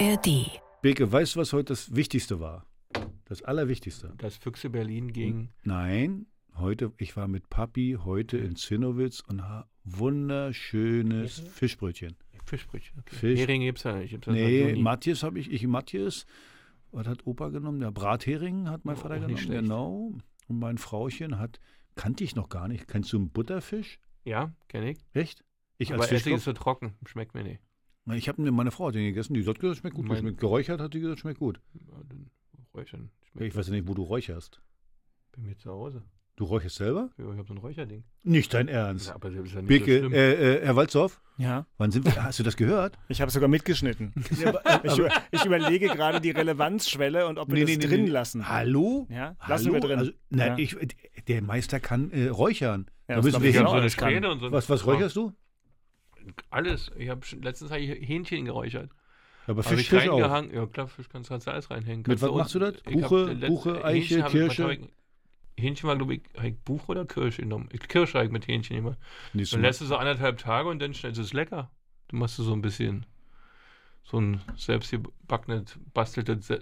ARD. Beke, weißt du, was heute das Wichtigste war? Das Allerwichtigste. Das Füchse Berlin gegen. Nein, heute, ich war mit Papi heute in Zinnowitz und habe wunderschönes Fischbrötchen. Fischbrötchen. Okay. Fisch. Hering gibt's ja nicht. Gibt's ja Nee. Matthias habe ich, ich Matthias. Was hat Opa genommen? Der Brathering hat mein Oh, Vater genommen. Genau. Und mein Frauchen hat, kannte ich noch gar nicht. Kennst du einen Butterfisch? Ja, kenne ich. Echt? Ich Aber als Essig Fischkopf? ist so trocken. Schmeckt mir nicht. Ich habe meine Frau hat den gegessen. Die hat gesagt, schmeckt gut. Mein- geräuchert hat die gesagt, schmeckt gut. Ja, dann Räuchern. Ich Schmeckt weiß ja nicht, wo du räucherst. bei mir zu Hause. Du räucherst selber? Ja, ich habe so ein Räucherding. Nicht dein Ernst. Ja, aber das ist ja nicht Beke, so äh, äh, Herr Walzdorf, Ja, wann sind wir? Hast du das gehört? ich habe sogar mitgeschnitten. Ich, über, ich überlege gerade die Relevanzschwelle und ob wir Nee, das nee, drin nee. lassen. Hallo? Ja, Hallo? lassen wir drin. Also, nein, Ja. ich, der Meister kann äh, räuchern. Ja, da müssen wir ich hin. so. Was, was räucherst du? Alles. Ich habe letztens hab ich Hähnchen geräuchert. Aber Fisch, Fisch auch. reingehangen. Ja, klar, Fisch kannst, kannst du alles reinhängen. Mit Kannst was machst du das? Buche, Buche, Eiche, Kirsche? ich- Hähnchen war, glaube ich, Buche oder Kirsche genommen. Kirsche habe ich mit Hähnchen immer. Nächstes Dann lässt du so anderthalb Tage und dann schnell, es ist lecker. Du machst so ein bisschen so ein selbstgebackenes, basteltes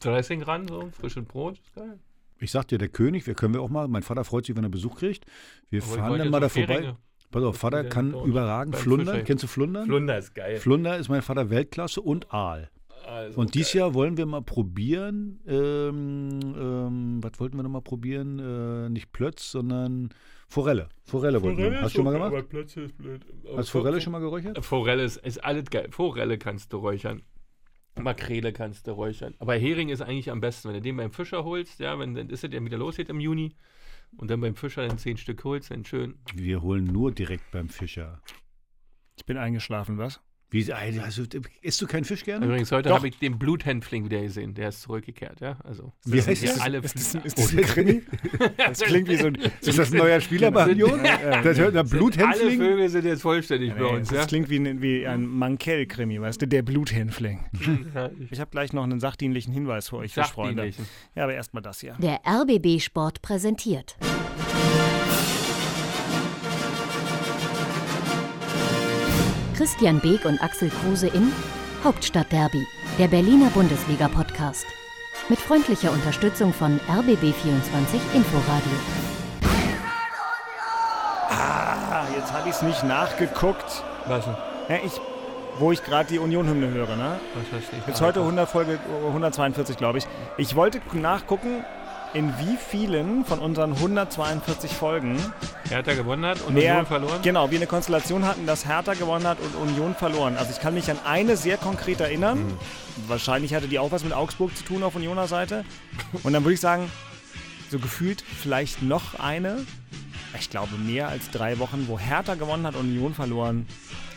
Dressing ran, so frisches Brot. Ist geil. Ich sag dir, der König, wir können wir auch mal, mein Vater freut sich, wenn er Besuch kriegt. Wir Aber fahren dann mal da auf vorbei. Pass auf, Vater kann dort überragend beim flundern. Fischer. Kennst du Flundern? Flunder ist geil. Flunder ist mein Vater Weltklasse und Aal. Also Und dieses. Jahr wollen wir mal probieren, ähm, ähm, was wollten wir noch mal probieren? Äh, nicht Plötz, sondern Forelle. Forelle wollten wir. Hast du schon mal gemacht? Aber Plötze ist blöd. Aber Hast du Forelle schon mal geräuchert? Forelle ist, ist alles geil. Forelle kannst du räuchern. Makrele kannst du räuchern. Aber Hering ist eigentlich am besten, wenn du den beim Fischer holst, ja, wenn dann ist es ja wieder losgeht im Juni und dann beim Fischer dann zehn Stück holst, dann schön. Wir holen nur direkt beim Fischer. Ich bin eingeschlafen, was? Wie, also, isst du keinen Fisch gerne? Übrigens, heute habe ich den Bluthänfling wieder gesehen. Der ist zurückgekehrt, ja. Also, Wie heißt sind das? ja alle Ist das, ist das ein Krimi? Das klingt wie so ein. Ist das ein neuer Spieler bei Union? Das hört der Alle Bluthänfling? Vögel sind jetzt vollständig bei uns, das klingt wie, ein- wie ein Mankell-Krimi, weißt du? Der Bluthänfling. Ich habe gleich noch einen sachdienlichen Hinweis für euch, Fischfreunde. Ja, aber erstmal das hier. Der RBB Sport präsentiert. Christian Beek und Axel Kruse in Hauptstadtderby, der Berliner Bundesliga-Podcast. Mit freundlicher Unterstützung von RBB24 Inforadio. Ah, jetzt habe ich es nicht nachgeguckt. Was denn? Ja, ich, wo ich gerade die Union-Hymne höre, ne? Was heißt nicht? Jetzt heute 100 Folge äh, 142, glaube ich. Ich wollte nachgucken, in wie vielen von unseren 142 Folgen Hertha gewonnen hat und Union verloren? genau, wir eine Konstellation hatten, dass Hertha gewonnen hat und Union verloren. Also ich kann mich an eine sehr konkret erinnern. Mhm. Wahrscheinlich hatte die auch was mit Augsburg zu tun auf Unioner Seite. Und dann würde ich sagen, so gefühlt vielleicht noch eine. Ich glaube mehr als drei Wochen, wo Hertha gewonnen hat und Union verloren.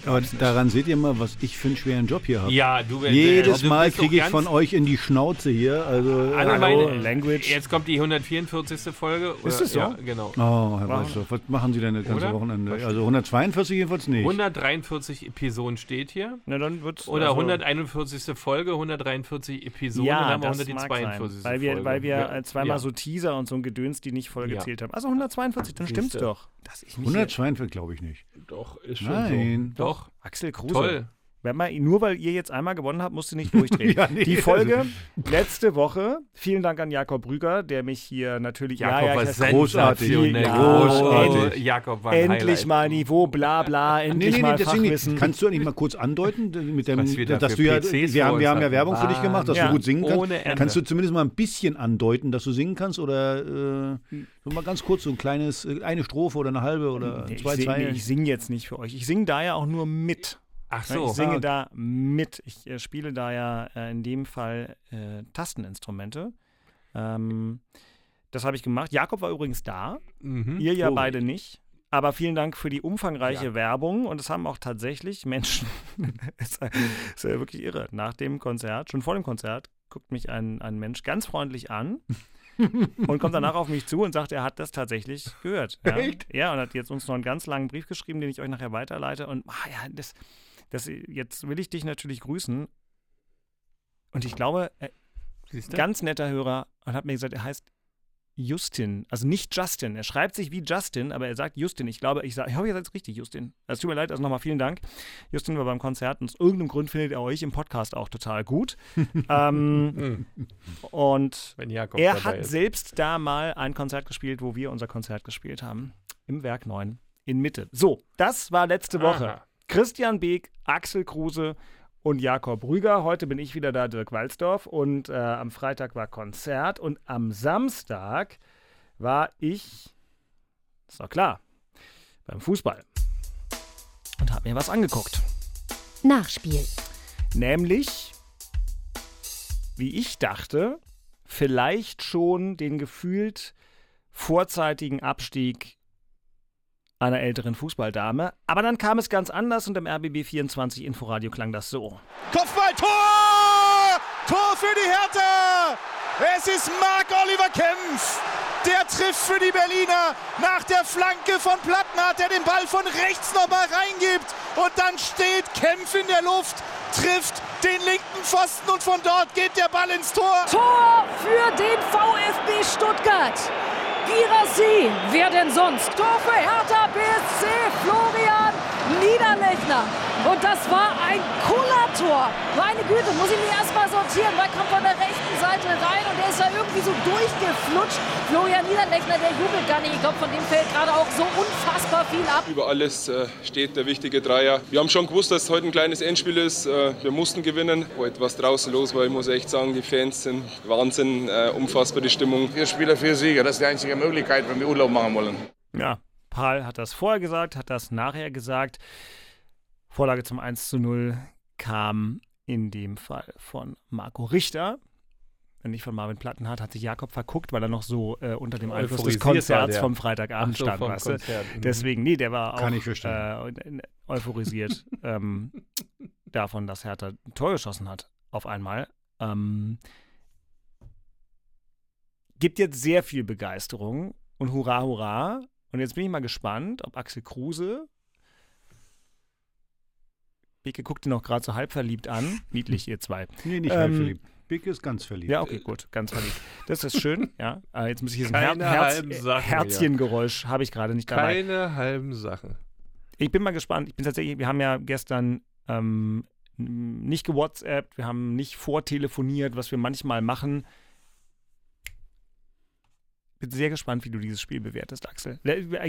Aber daran seht ihr mal, was ich für einen schweren Job hier habe. Ja, du wenn- Jedes du Mal doch kriege ich von euch in die Schnauze hier. Also, Alle Hallo, meine, Language. Jetzt kommt die 144. Folge. Oder, Ist es so? Ja, genau. Oh, Herr? Weißdorf, was machen Sie denn das ganze Oder? Wochenende? Also 142 jedenfalls nicht. 143 Episoden steht hier. Na, dann wird's, Oder also- 141. Folge, 143 Episoden, dann Ja, haben wir das mag 142. sein, weil wir, Folge. weil wir ja. äh, zweimal ja. so Teaser und so ein Gedöns, die nicht voll Ja. gezählt haben. Also 142, dann stimmt's Siehste. doch. Dass ich mich 142 glaube ich nicht. Doch, ist schon Nein. so. Doch, Axel Kruse. toll. Wenn man, nur weil ihr jetzt einmal gewonnen habt, musst du nicht durchdrehen. Ja, nee, die Folge letzte Woche, vielen Dank an Jakob Brüger, der mich hier natürlich Jakob ja, ja, war großartig. sensationell. Ja, großartig. Jakob war ein endlich Highlight. mal Niveau, bla bla, Nee, endlich nee, nee, mal Fachwissen. nicht. Kannst du nicht mal kurz andeuten, mit dem, da dass du ja, PCs wir haben, wir haben ja. Werbung für dich gemacht, dass Ja. du gut singen kannst. Ohne Ende. Kannst du zumindest mal ein bisschen andeuten, dass du singen kannst oder äh, mal ganz kurz so ein kleines, äh, eine Strophe oder eine halbe oder Nee, ich zwei singe Zeilen? ich sing jetzt nicht für euch. Ich singe da ja auch nur mit. Ach Ne, so. ich singe Ah, okay. da mit. Ich äh, spiele da ja äh, in dem Fall äh, Tasteninstrumente. Ähm, das habe ich gemacht. Jakob war übrigens da. Mhm. Ihr ja Oh. beide nicht. Aber vielen Dank für die umfangreiche Ja. Werbung. Und es haben auch tatsächlich Menschen, es ist ja wirklich irre, nach dem Konzert, schon vor dem Konzert, guckt mich ein, ein Mensch ganz freundlich an und kommt danach auf mich zu und sagt, er hat das tatsächlich gehört. Ja, Echt? ja und hat jetzt uns noch einen ganz langen Brief geschrieben, den ich euch nachher weiterleite. Und ah, ja, das, das, jetzt will ich dich natürlich grüßen. Und ich glaube, äh, ganz netter Hörer und hat mir gesagt, er heißt Justin, also nicht Justin. Er schreibt sich wie Justin, aber er sagt Justin. Ich glaube, ich, sag, ich hoffe, ihr seid richtig, Justin. Es tut mir leid, also nochmal vielen Dank. Justin war beim Konzert und aus irgendeinem Grund findet er euch im Podcast auch total gut. ähm, und er hat ist. selbst da mal ein Konzert gespielt, wo wir unser Konzert gespielt haben. Im Werk 9 in Mitte. So, das war letzte Woche. Aha. Christian Beek, Axel Kruse und Jakob Rüger. Heute bin ich wieder da, Dirk Walzdorf. Und äh, am Freitag war Konzert. Und am Samstag war ich, ist doch klar, beim Fußball. Und habe mir was angeguckt. Nachspiel. Nämlich, wie ich dachte, vielleicht schon den gefühlt vorzeitigen Abstieg einer älteren Fußballdame. Aber dann kam es ganz anders und im RBB 24 Inforadio klang das so. Kopfball, Tor! Tor für die Hertha! Es ist Marc-Oliver Kempf. Der trifft für die Berliner. Nach der Flanke von Plattner, der den Ball von rechts nochmal reingibt. Und dann steht Kempf in der Luft, trifft den linken Pfosten und von dort geht der Ball ins Tor. Tor für den VfB Stuttgart. Girassi, wer denn sonst? Tor für Hertha BSC, Florian Niederlechner. Und das war ein Kullertor. Meine Güte, muss ich mich erstmal sortieren. Weil kommt von der rechten Seite rein und der ist da irgendwie so durchgeflutscht. Florian Niederlechner, der jubelt gar nicht. Ich glaube, von dem fällt gerade auch so unfassbar viel ab. Über alles äh, steht der wichtige Dreier. Wir haben schon gewusst, dass es heute ein kleines Endspiel ist. Äh, wir mussten gewinnen. Heute was draußen los war, ich muss echt sagen, die Fans sind Wahnsinn, äh, unfassbar die Stimmung. Vier Spieler, vier Sieger. Das ist die einzige Möglichkeit, wenn wir Urlaub machen wollen. Ja, Paul hat das vorher gesagt, hat das nachher gesagt. Vorlage zum 1 zu 0 kam in dem Fall von Marco Richter. Nicht von Marvin Plattenhardt, hat sich Jakob verguckt, weil er noch so äh, unter dem Einfluss des Konzerts vom Freitagabend so, stand. vom weißt du? Mhm. Deswegen, nee, der war auch Kann ich verstehen. äh, euphorisiert ähm, davon, dass Hertha ein Tor geschossen hat auf einmal. Ähm, gibt jetzt sehr viel Begeisterung und Hurra, Hurra. Und jetzt bin ich mal gespannt, ob Axel Kruse. Beke guckt ihn noch gerade so halb verliebt an. Niedlich, ihr zwei. Nee, nicht Ähm, halb verliebt. Big ist ganz verliebt. Ja, okay, gut, ganz verliebt. Das ist schön, ja. Äh, jetzt muss ich hier so ein Her Sachen, Herzchengeräusch, habe ich gerade nicht dabei. Keine halben Sachen. Ich bin mal gespannt. Ich bin tatsächlich, wir haben ja gestern ähm, nicht gewhatsappt, wir haben nicht vortelefoniert, was wir manchmal machen. Bin sehr gespannt, wie du dieses Spiel bewertest, Axel.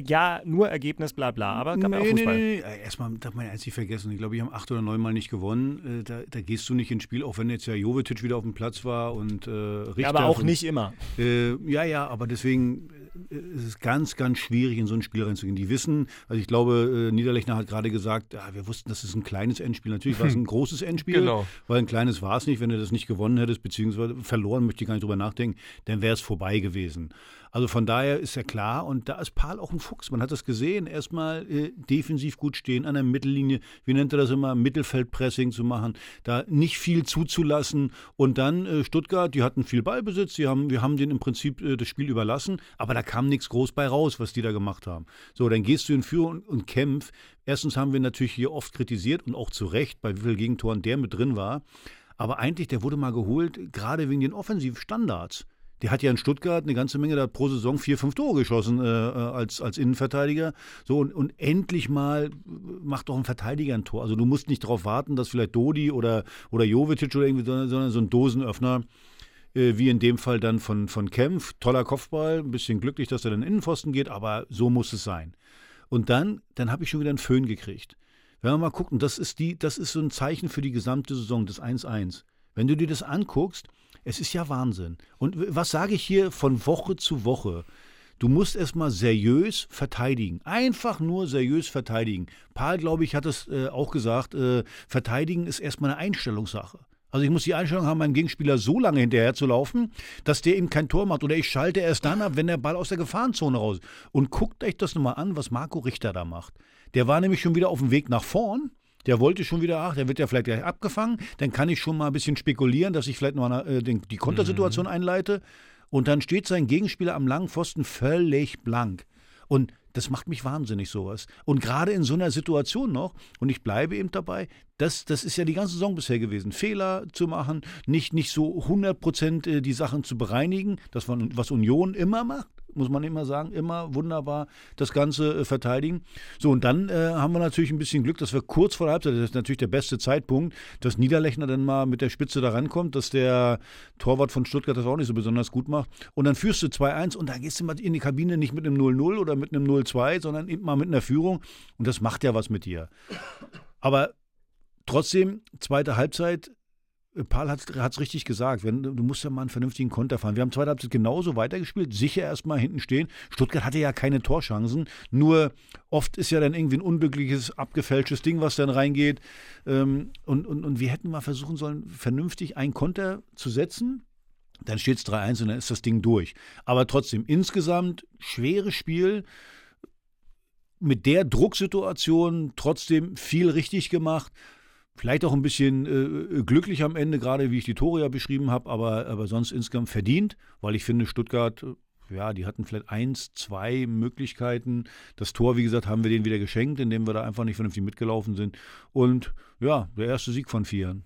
Ja, nur Ergebnis, bla bla, aber gab ja auch nee, nee, Fußball. nee, nee. Erstmal darf man eins nicht vergessen. Ich glaube, die haben acht oder neun Mal nicht gewonnen. Äh, Da, da gehst du nicht ins Spiel, auch wenn jetzt ja Jovetic wieder auf dem Platz war und äh, Richter. Ja, aber auch von- nicht immer. Äh, ja, ja, aber deswegen äh, ist es ganz, ganz schwierig, in so ein Spiel reinzugehen. Die wissen, also ich glaube, äh, Niederlechner hat gerade gesagt, ja, wir wussten, das ist ein kleines Endspiel. Natürlich war es ein großes Endspiel, Genau. weil ein kleines war es nicht. Wenn du das nicht gewonnen hättest, beziehungsweise verloren, möchte ich gar nicht drüber nachdenken, dann wäre es vorbei gewesen. Also von daher ist ja klar, und da ist Paul auch ein Fuchs. Man hat das gesehen, erstmal äh, defensiv gut stehen, an der Mittellinie, wie nennt er das immer, Mittelfeldpressing zu machen, da nicht viel zuzulassen. Und dann äh, Stuttgart, die hatten viel Ballbesitz, die haben, wir haben denen im Prinzip äh, das Spiel überlassen, aber da kam nichts groß bei raus, was die da gemacht haben. So, dann gehst du in Führung und, und kämpf. Erstens haben wir natürlich hier oft kritisiert und auch zu Recht, bei wie vielen Gegentoren der mit drin war. Aber eigentlich, der wurde mal geholt, gerade wegen den Offensivstandards. Der hat ja in Stuttgart eine ganze Menge da pro Saison vier, fünf Tore geschossen äh, äh, als, als Innenverteidiger. So und, und endlich mal äh, macht doch ein Verteidiger ein Tor. Also du musst nicht darauf warten, dass vielleicht Dodi oder, oder Jovetic oder irgendwie, sondern, sondern so ein Dosenöffner, äh, wie in dem Fall dann von, von Kempf. Toller Kopfball, ein bisschen glücklich, dass er dann in den Innenpfosten geht, aber so muss es sein. Und dann, dann habe ich schon wieder einen Föhn gekriegt. Wenn wir mal gucken, das ist, die, das ist so ein Zeichen für die gesamte Saison, das 1-1. Wenn du dir das anguckst, es ist ja Wahnsinn. Und was sage ich hier von Woche zu Woche? Du musst erstmal seriös verteidigen. Einfach nur seriös verteidigen. Paul, glaube ich, hat es äh, auch gesagt, äh, verteidigen ist erstmal eine Einstellungssache. Also ich muss die Einstellung haben, meinem Gegenspieler so lange hinterher zu laufen, dass der eben kein Tor macht. Oder ich schalte erst dann ab, wenn der Ball aus der Gefahrenzone raus ist. Und guckt euch das nochmal an, was Marco Richter da macht. Der war nämlich schon wieder auf dem Weg nach vorn. Der wollte schon wieder, ach, der wird ja vielleicht gleich abgefangen. Dann kann ich schon mal ein bisschen spekulieren, dass ich vielleicht noch äh, den, die Kontersituation einleite. Und dann steht sein Gegenspieler am langen Pfosten völlig blank. Und das macht mich wahnsinnig, sowas. Und gerade in so einer Situation noch, und ich bleibe eben dabei, das, das ist ja die ganze Saison bisher gewesen. Fehler zu machen, nicht, nicht so 100 Prozent äh, die Sachen zu bereinigen, das was Union immer macht muss man immer sagen, immer wunderbar das Ganze äh, verteidigen. So, und dann äh, haben wir natürlich ein bisschen Glück, dass wir kurz vor der Halbzeit, das ist natürlich der beste Zeitpunkt, dass Niederlechner dann mal mit der Spitze da rankommt, dass der Torwart von Stuttgart das auch nicht so besonders gut macht. Und dann führst du 2-1 und dann gehst du mal in die Kabine nicht mit einem 0-0 oder mit einem 0-2, sondern eben mal mit einer Führung. Und das macht ja was mit dir. Aber trotzdem, zweite Halbzeit, Paul hat es richtig gesagt, wenn, du musst ja mal einen vernünftigen Konter fahren. Wir haben zweite Halbzeit genauso weitergespielt, sicher erstmal hinten stehen. Stuttgart hatte ja keine Torchancen, nur oft ist ja dann irgendwie ein unglückliches, abgefälschtes Ding, was dann reingeht. Ähm, und, und, und wir hätten mal versuchen sollen, vernünftig einen Konter zu setzen. Dann steht es 3-1 und dann ist das Ding durch. Aber trotzdem, insgesamt schweres Spiel mit der Drucksituation trotzdem viel richtig gemacht. Vielleicht auch ein bisschen äh, glücklich am Ende, gerade wie ich die Tore ja beschrieben habe, aber, aber sonst insgesamt verdient, weil ich finde, Stuttgart, ja, die hatten vielleicht eins, zwei Möglichkeiten. Das Tor, wie gesagt, haben wir denen wieder geschenkt, indem wir da einfach nicht vernünftig mitgelaufen sind. Und ja, der erste Sieg von Vieren.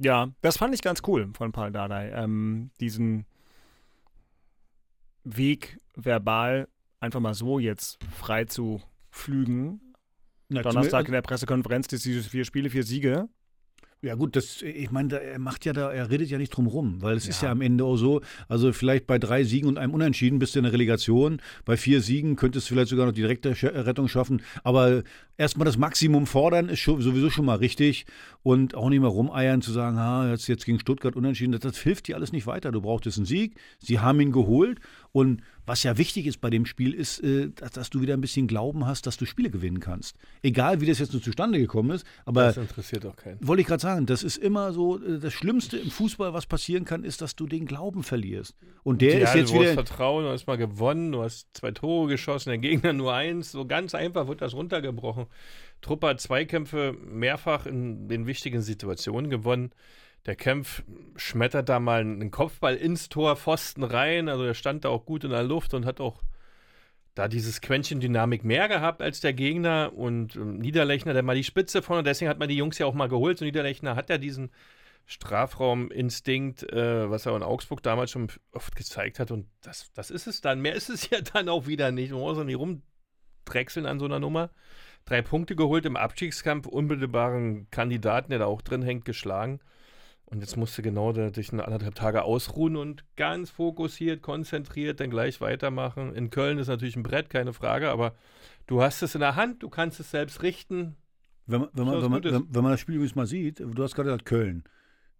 Ja, das fand ich ganz cool von Paul Dardai. Ähm, diesen Weg verbal einfach mal so jetzt frei zu flügen, na, Donnerstag in der Pressekonferenz, das diese vier Spiele, vier Siege. Ja gut, das, ich meine, er macht ja da, er redet ja nicht drum rum, weil es ja. ist ja. am Ende auch so, also vielleicht bei drei Siegen und einem Unentschieden bist du in der Relegation, bei vier Siegen könntest du vielleicht sogar noch die direkte Rettung schaffen, aber erstmal das Maximum fordern ist schon, sowieso schon mal richtig. Und auch nicht mehr rumeiern zu sagen, ha, jetzt, jetzt gegen Stuttgart unentschieden, das, das hilft dir alles nicht weiter, du brauchtest einen Sieg, sie haben ihn geholt und was ja wichtig ist bei dem Spiel, ist, äh, dass, dass, du wieder ein bisschen Glauben hast, dass du Spiele gewinnen kannst. Egal, wie das jetzt nur zustande gekommen ist. Aber das interessiert auch keinen. Wollte ich gerade sagen, das ist immer so, äh, das Schlimmste im Fußball, was passieren kann, ist, dass du den Glauben verlierst. Und der ja, ist jetzt du wieder. Du hast Vertrauen, du hast mal gewonnen, du hast zwei Tore geschossen, der Gegner nur eins. So ganz einfach wird das runtergebrochen. Truppe hat Zweikämpfe mehrfach in den wichtigen Situationen gewonnen. Der Kempf schmettert da mal einen Kopfball ins Tor, Pfosten rein. Also er stand da auch gut in der Luft und hat auch da dieses Quäntchen Dynamik mehr gehabt als der Gegner. Und ähm, Niederlechner, der mal die Spitze vorne, deswegen hat man die Jungs ja auch mal geholt. Und Niederlechner hat ja diesen Strafrauminstinkt, äh, was er in Augsburg damals schon oft gezeigt hat. Und das, das ist es dann. Mehr ist es ja dann auch wieder nicht. Man muss auch nicht rumdrechseln an so einer Nummer. Drei Punkte geholt im Abstiegskampf, unmittelbaren Kandidaten, der da auch drin hängt, geschlagen. Und jetzt musste genau dich eine anderthalb Tage ausruhen und ganz fokussiert, konzentriert dann gleich weitermachen. In Köln ist natürlich ein Brett, keine Frage, aber du hast es in der Hand, du kannst es selbst richten. Wenn man, wenn man, wenn man, wenn man das Spiel übrigens mal sieht, du hast gerade gesagt Köln.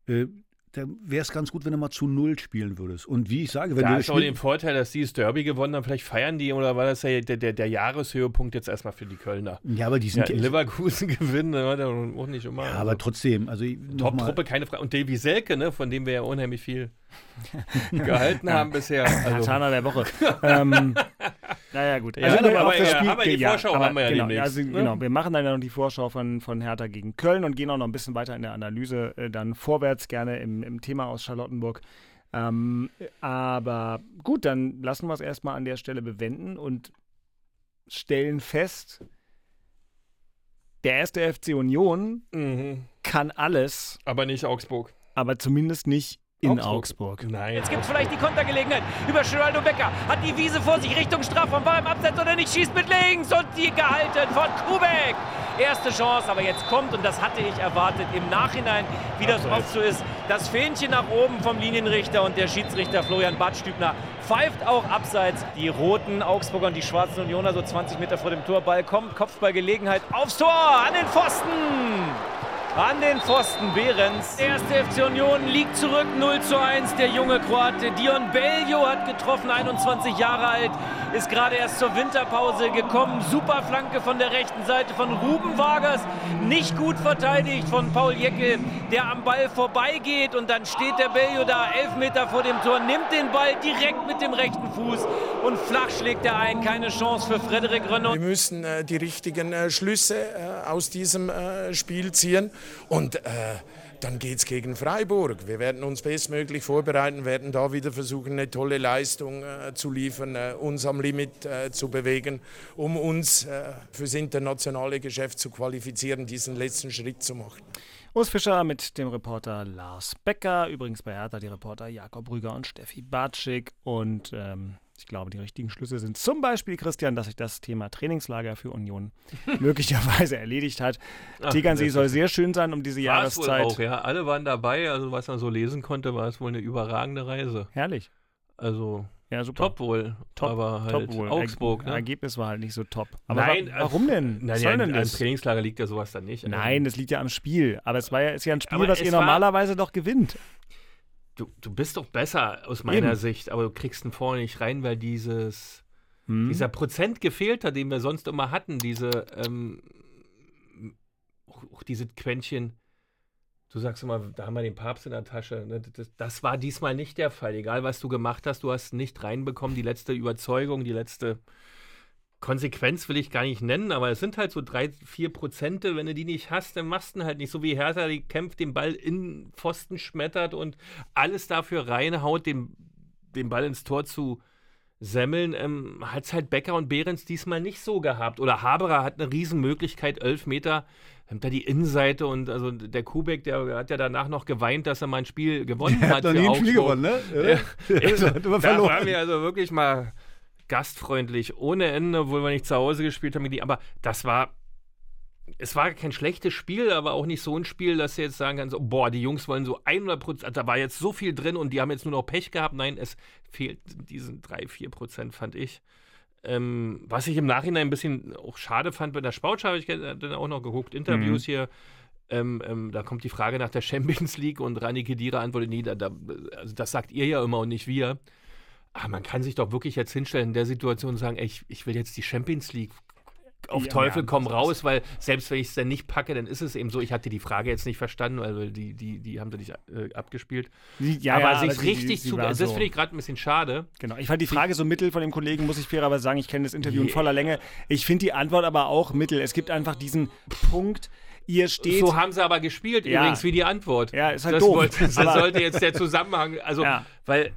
Äh, da wäre es ganz gut, wenn du mal zu Null spielen würdest. Und wie ich sage, wenn da du. ist auch den Vorteil, dass die das Derby gewonnen haben. Vielleicht feiern die oder war das ja der, der, der Jahreshöhepunkt jetzt erstmal für die Kölner? Ja, aber die sind. Ja, Leverkusen gewinnen, dann war der auch nicht immer. Ja, also aber trotzdem. Also Top-Truppe, keine Frage. Und Davy Selke, ne, von dem wir ja unheimlich viel gehalten haben bisher. Also. Tana der Woche. ähm, naja, gut. Ja, also, aber, aber, das Spiel, aber die Vorschau ja, aber, haben wir ja genau, demnächst. Also, ne? Genau, wir machen dann ja noch die Vorschau von, von Hertha gegen Köln und gehen auch noch ein bisschen weiter in der Analyse äh, dann vorwärts, gerne im, im Thema aus Charlottenburg. Ähm, aber gut, dann lassen wir es erstmal an der Stelle bewenden und stellen fest, der erste FC Union mhm. kann alles. Aber nicht Augsburg. Aber zumindest nicht in Augsburg. Augsburg. Nein. Jetzt gibt es vielleicht die Kontergelegenheit über Geraldo Becker. Hat die Wiese vor sich Richtung Strafraum, war im Abseits oder nicht, schießt mit links und die gehalten von Kubek. Erste Chance, aber jetzt kommt, und das hatte ich erwartet, im Nachhinein, wie das oft so ist, das Fähnchen nach oben vom Linienrichter und der Schiedsrichter Florian Badstübner pfeift auch abseits. Die roten Augsburger und die schwarzen Unioner so 20 Meter vor dem Torball kommt, Kopfballgelegenheit aufs Tor, an den Pfosten an den Pfosten Behrens. Der erste FC Union liegt zurück 0 zu 1. Der junge Kroate Dion Bellio hat getroffen, 21 Jahre alt, ist gerade erst zur Winterpause gekommen. Super Flanke von der rechten Seite von Ruben Vargas. Nicht gut verteidigt von Paul Jeckel, der am Ball vorbeigeht und dann steht der Bellio da, elf Meter vor dem Tor, nimmt den Ball direkt mit dem rechten Fuß und flach schlägt er ein. Keine Chance für Frederik Renaud. Wir müssen äh, die richtigen äh, Schlüsse äh, aus diesem äh, Spiel ziehen. Und äh, dann geht es gegen Freiburg. Wir werden uns bestmöglich vorbereiten, werden da wieder versuchen, eine tolle Leistung äh, zu liefern, äh, uns am Limit äh, zu bewegen, um uns äh, fürs internationale Geschäft zu qualifizieren, diesen letzten Schritt zu machen. Urs Fischer mit dem Reporter Lars Becker, übrigens bei Hertha die Reporter Jakob Rüger und Steffi Batschik. Und ähm, ich glaube, die richtigen Schlüsse sind zum Beispiel, Christian, dass sich das Thema Trainingslager für Union möglicherweise erledigt hat. Ach, Tegernsee soll sehr schön sein um diese War es wohl Jahreszeit. auch, ja. Alle waren dabei, also was man so lesen konnte, war es wohl eine überragende Reise. Herrlich. Also Ja, super. top wohl, Top, aber halt top wohl. Augsburg, Er ne? Ergebnis war halt nicht so top. Aber Nein, wa warum denn? Nein, ja, denn das? Trainingslager liegt ja sowas dann nicht. Nein, das liegt ja am Spiel. Aber es war ja, ist ja ein Spiel, Aber was ihr war- normalerweise doch gewinnt. Du, du bist doch besser aus meiner Eben. Sicht, aber du kriegst ihn vorne nicht rein, weil dieses, Hm? dieser Prozent gefehlt hat, den wir sonst immer hatten. Diese, ähm, auch, auch diese Quäntchen. Du sagst immer, da haben wir den Papst in der Tasche. ne? Das, das war diesmal nicht der Fall. Egal, was du gemacht hast, du hast nicht reinbekommen. Die letzte Überzeugung, die letzte Konsequenz will ich gar nicht nennen, aber es sind halt so drei, vier Prozente. Wenn du die nicht hast, dann machst du halt nicht. So wie Hertha, die kämpft, den Ball in Pfosten schmettert und alles dafür reinhaut, den, den Ball ins Tor zu semmeln, ähm, hat es halt Becker und Behrens diesmal nicht so gehabt. Oder Haberer hat eine Riesenmöglichkeit, elf Meter, nimmt da die Innenseite und also der Kubek, der hat ja danach noch geweint, dass er mal ein Spiel gewonnen Der hat. hat noch nie ein Spiel gewonnen, ne? Ja. Also, Hat immer da verloren. waren wir also wirklich mal gastfreundlich ohne Ende, obwohl wir nicht zu Hause gespielt haben. Aber das war, es war kein schlechtes Spiel, aber auch nicht so ein Spiel, dass du jetzt sagen kannst, so, boah, die Jungs wollen so 100 Prozent, da war jetzt so viel drin und die haben jetzt nur noch Pech gehabt. Nein, es fehlt diesen 3, 4 Prozent, fand ich. Ähm, was ich im Nachhinein ein bisschen auch schade fand, bei der Sportschau habe ich dann auch noch geguckt, Interviews hier. Ähm, ähm, da kommt die Frage nach der Champions League und Rani Kedira antwortet, nee, da, da, also das sagt ihr ja immer und nicht wir. Aber man kann sich doch wirklich jetzt hinstellen in der Situation und sagen, ey, ich, ich will jetzt die Champions League auf Ja, Teufel komm raus, weil selbst wenn ich es dann nicht packe, dann ist es eben so. Ich hatte die Frage jetzt nicht verstanden, weil die, die, die haben sie nicht äh, abgespielt. Ja, aber ja, sich richtig die zu. war Das finde ich gerade ein bisschen schade. Genau. Ich fand die Frage so mittel von dem Kollegen, muss ich fairerweise sagen. Ich kenne das Interview in Yeah. voller Länge. Ich finde die Antwort aber auch mittel. Es gibt einfach diesen Punkt, ihr steht. So haben sie aber gespielt, Ja. übrigens, wie die Antwort. Ja, ist halt das doof. Wollte, das sollte jetzt der Zusammenhang, also, Ja. weil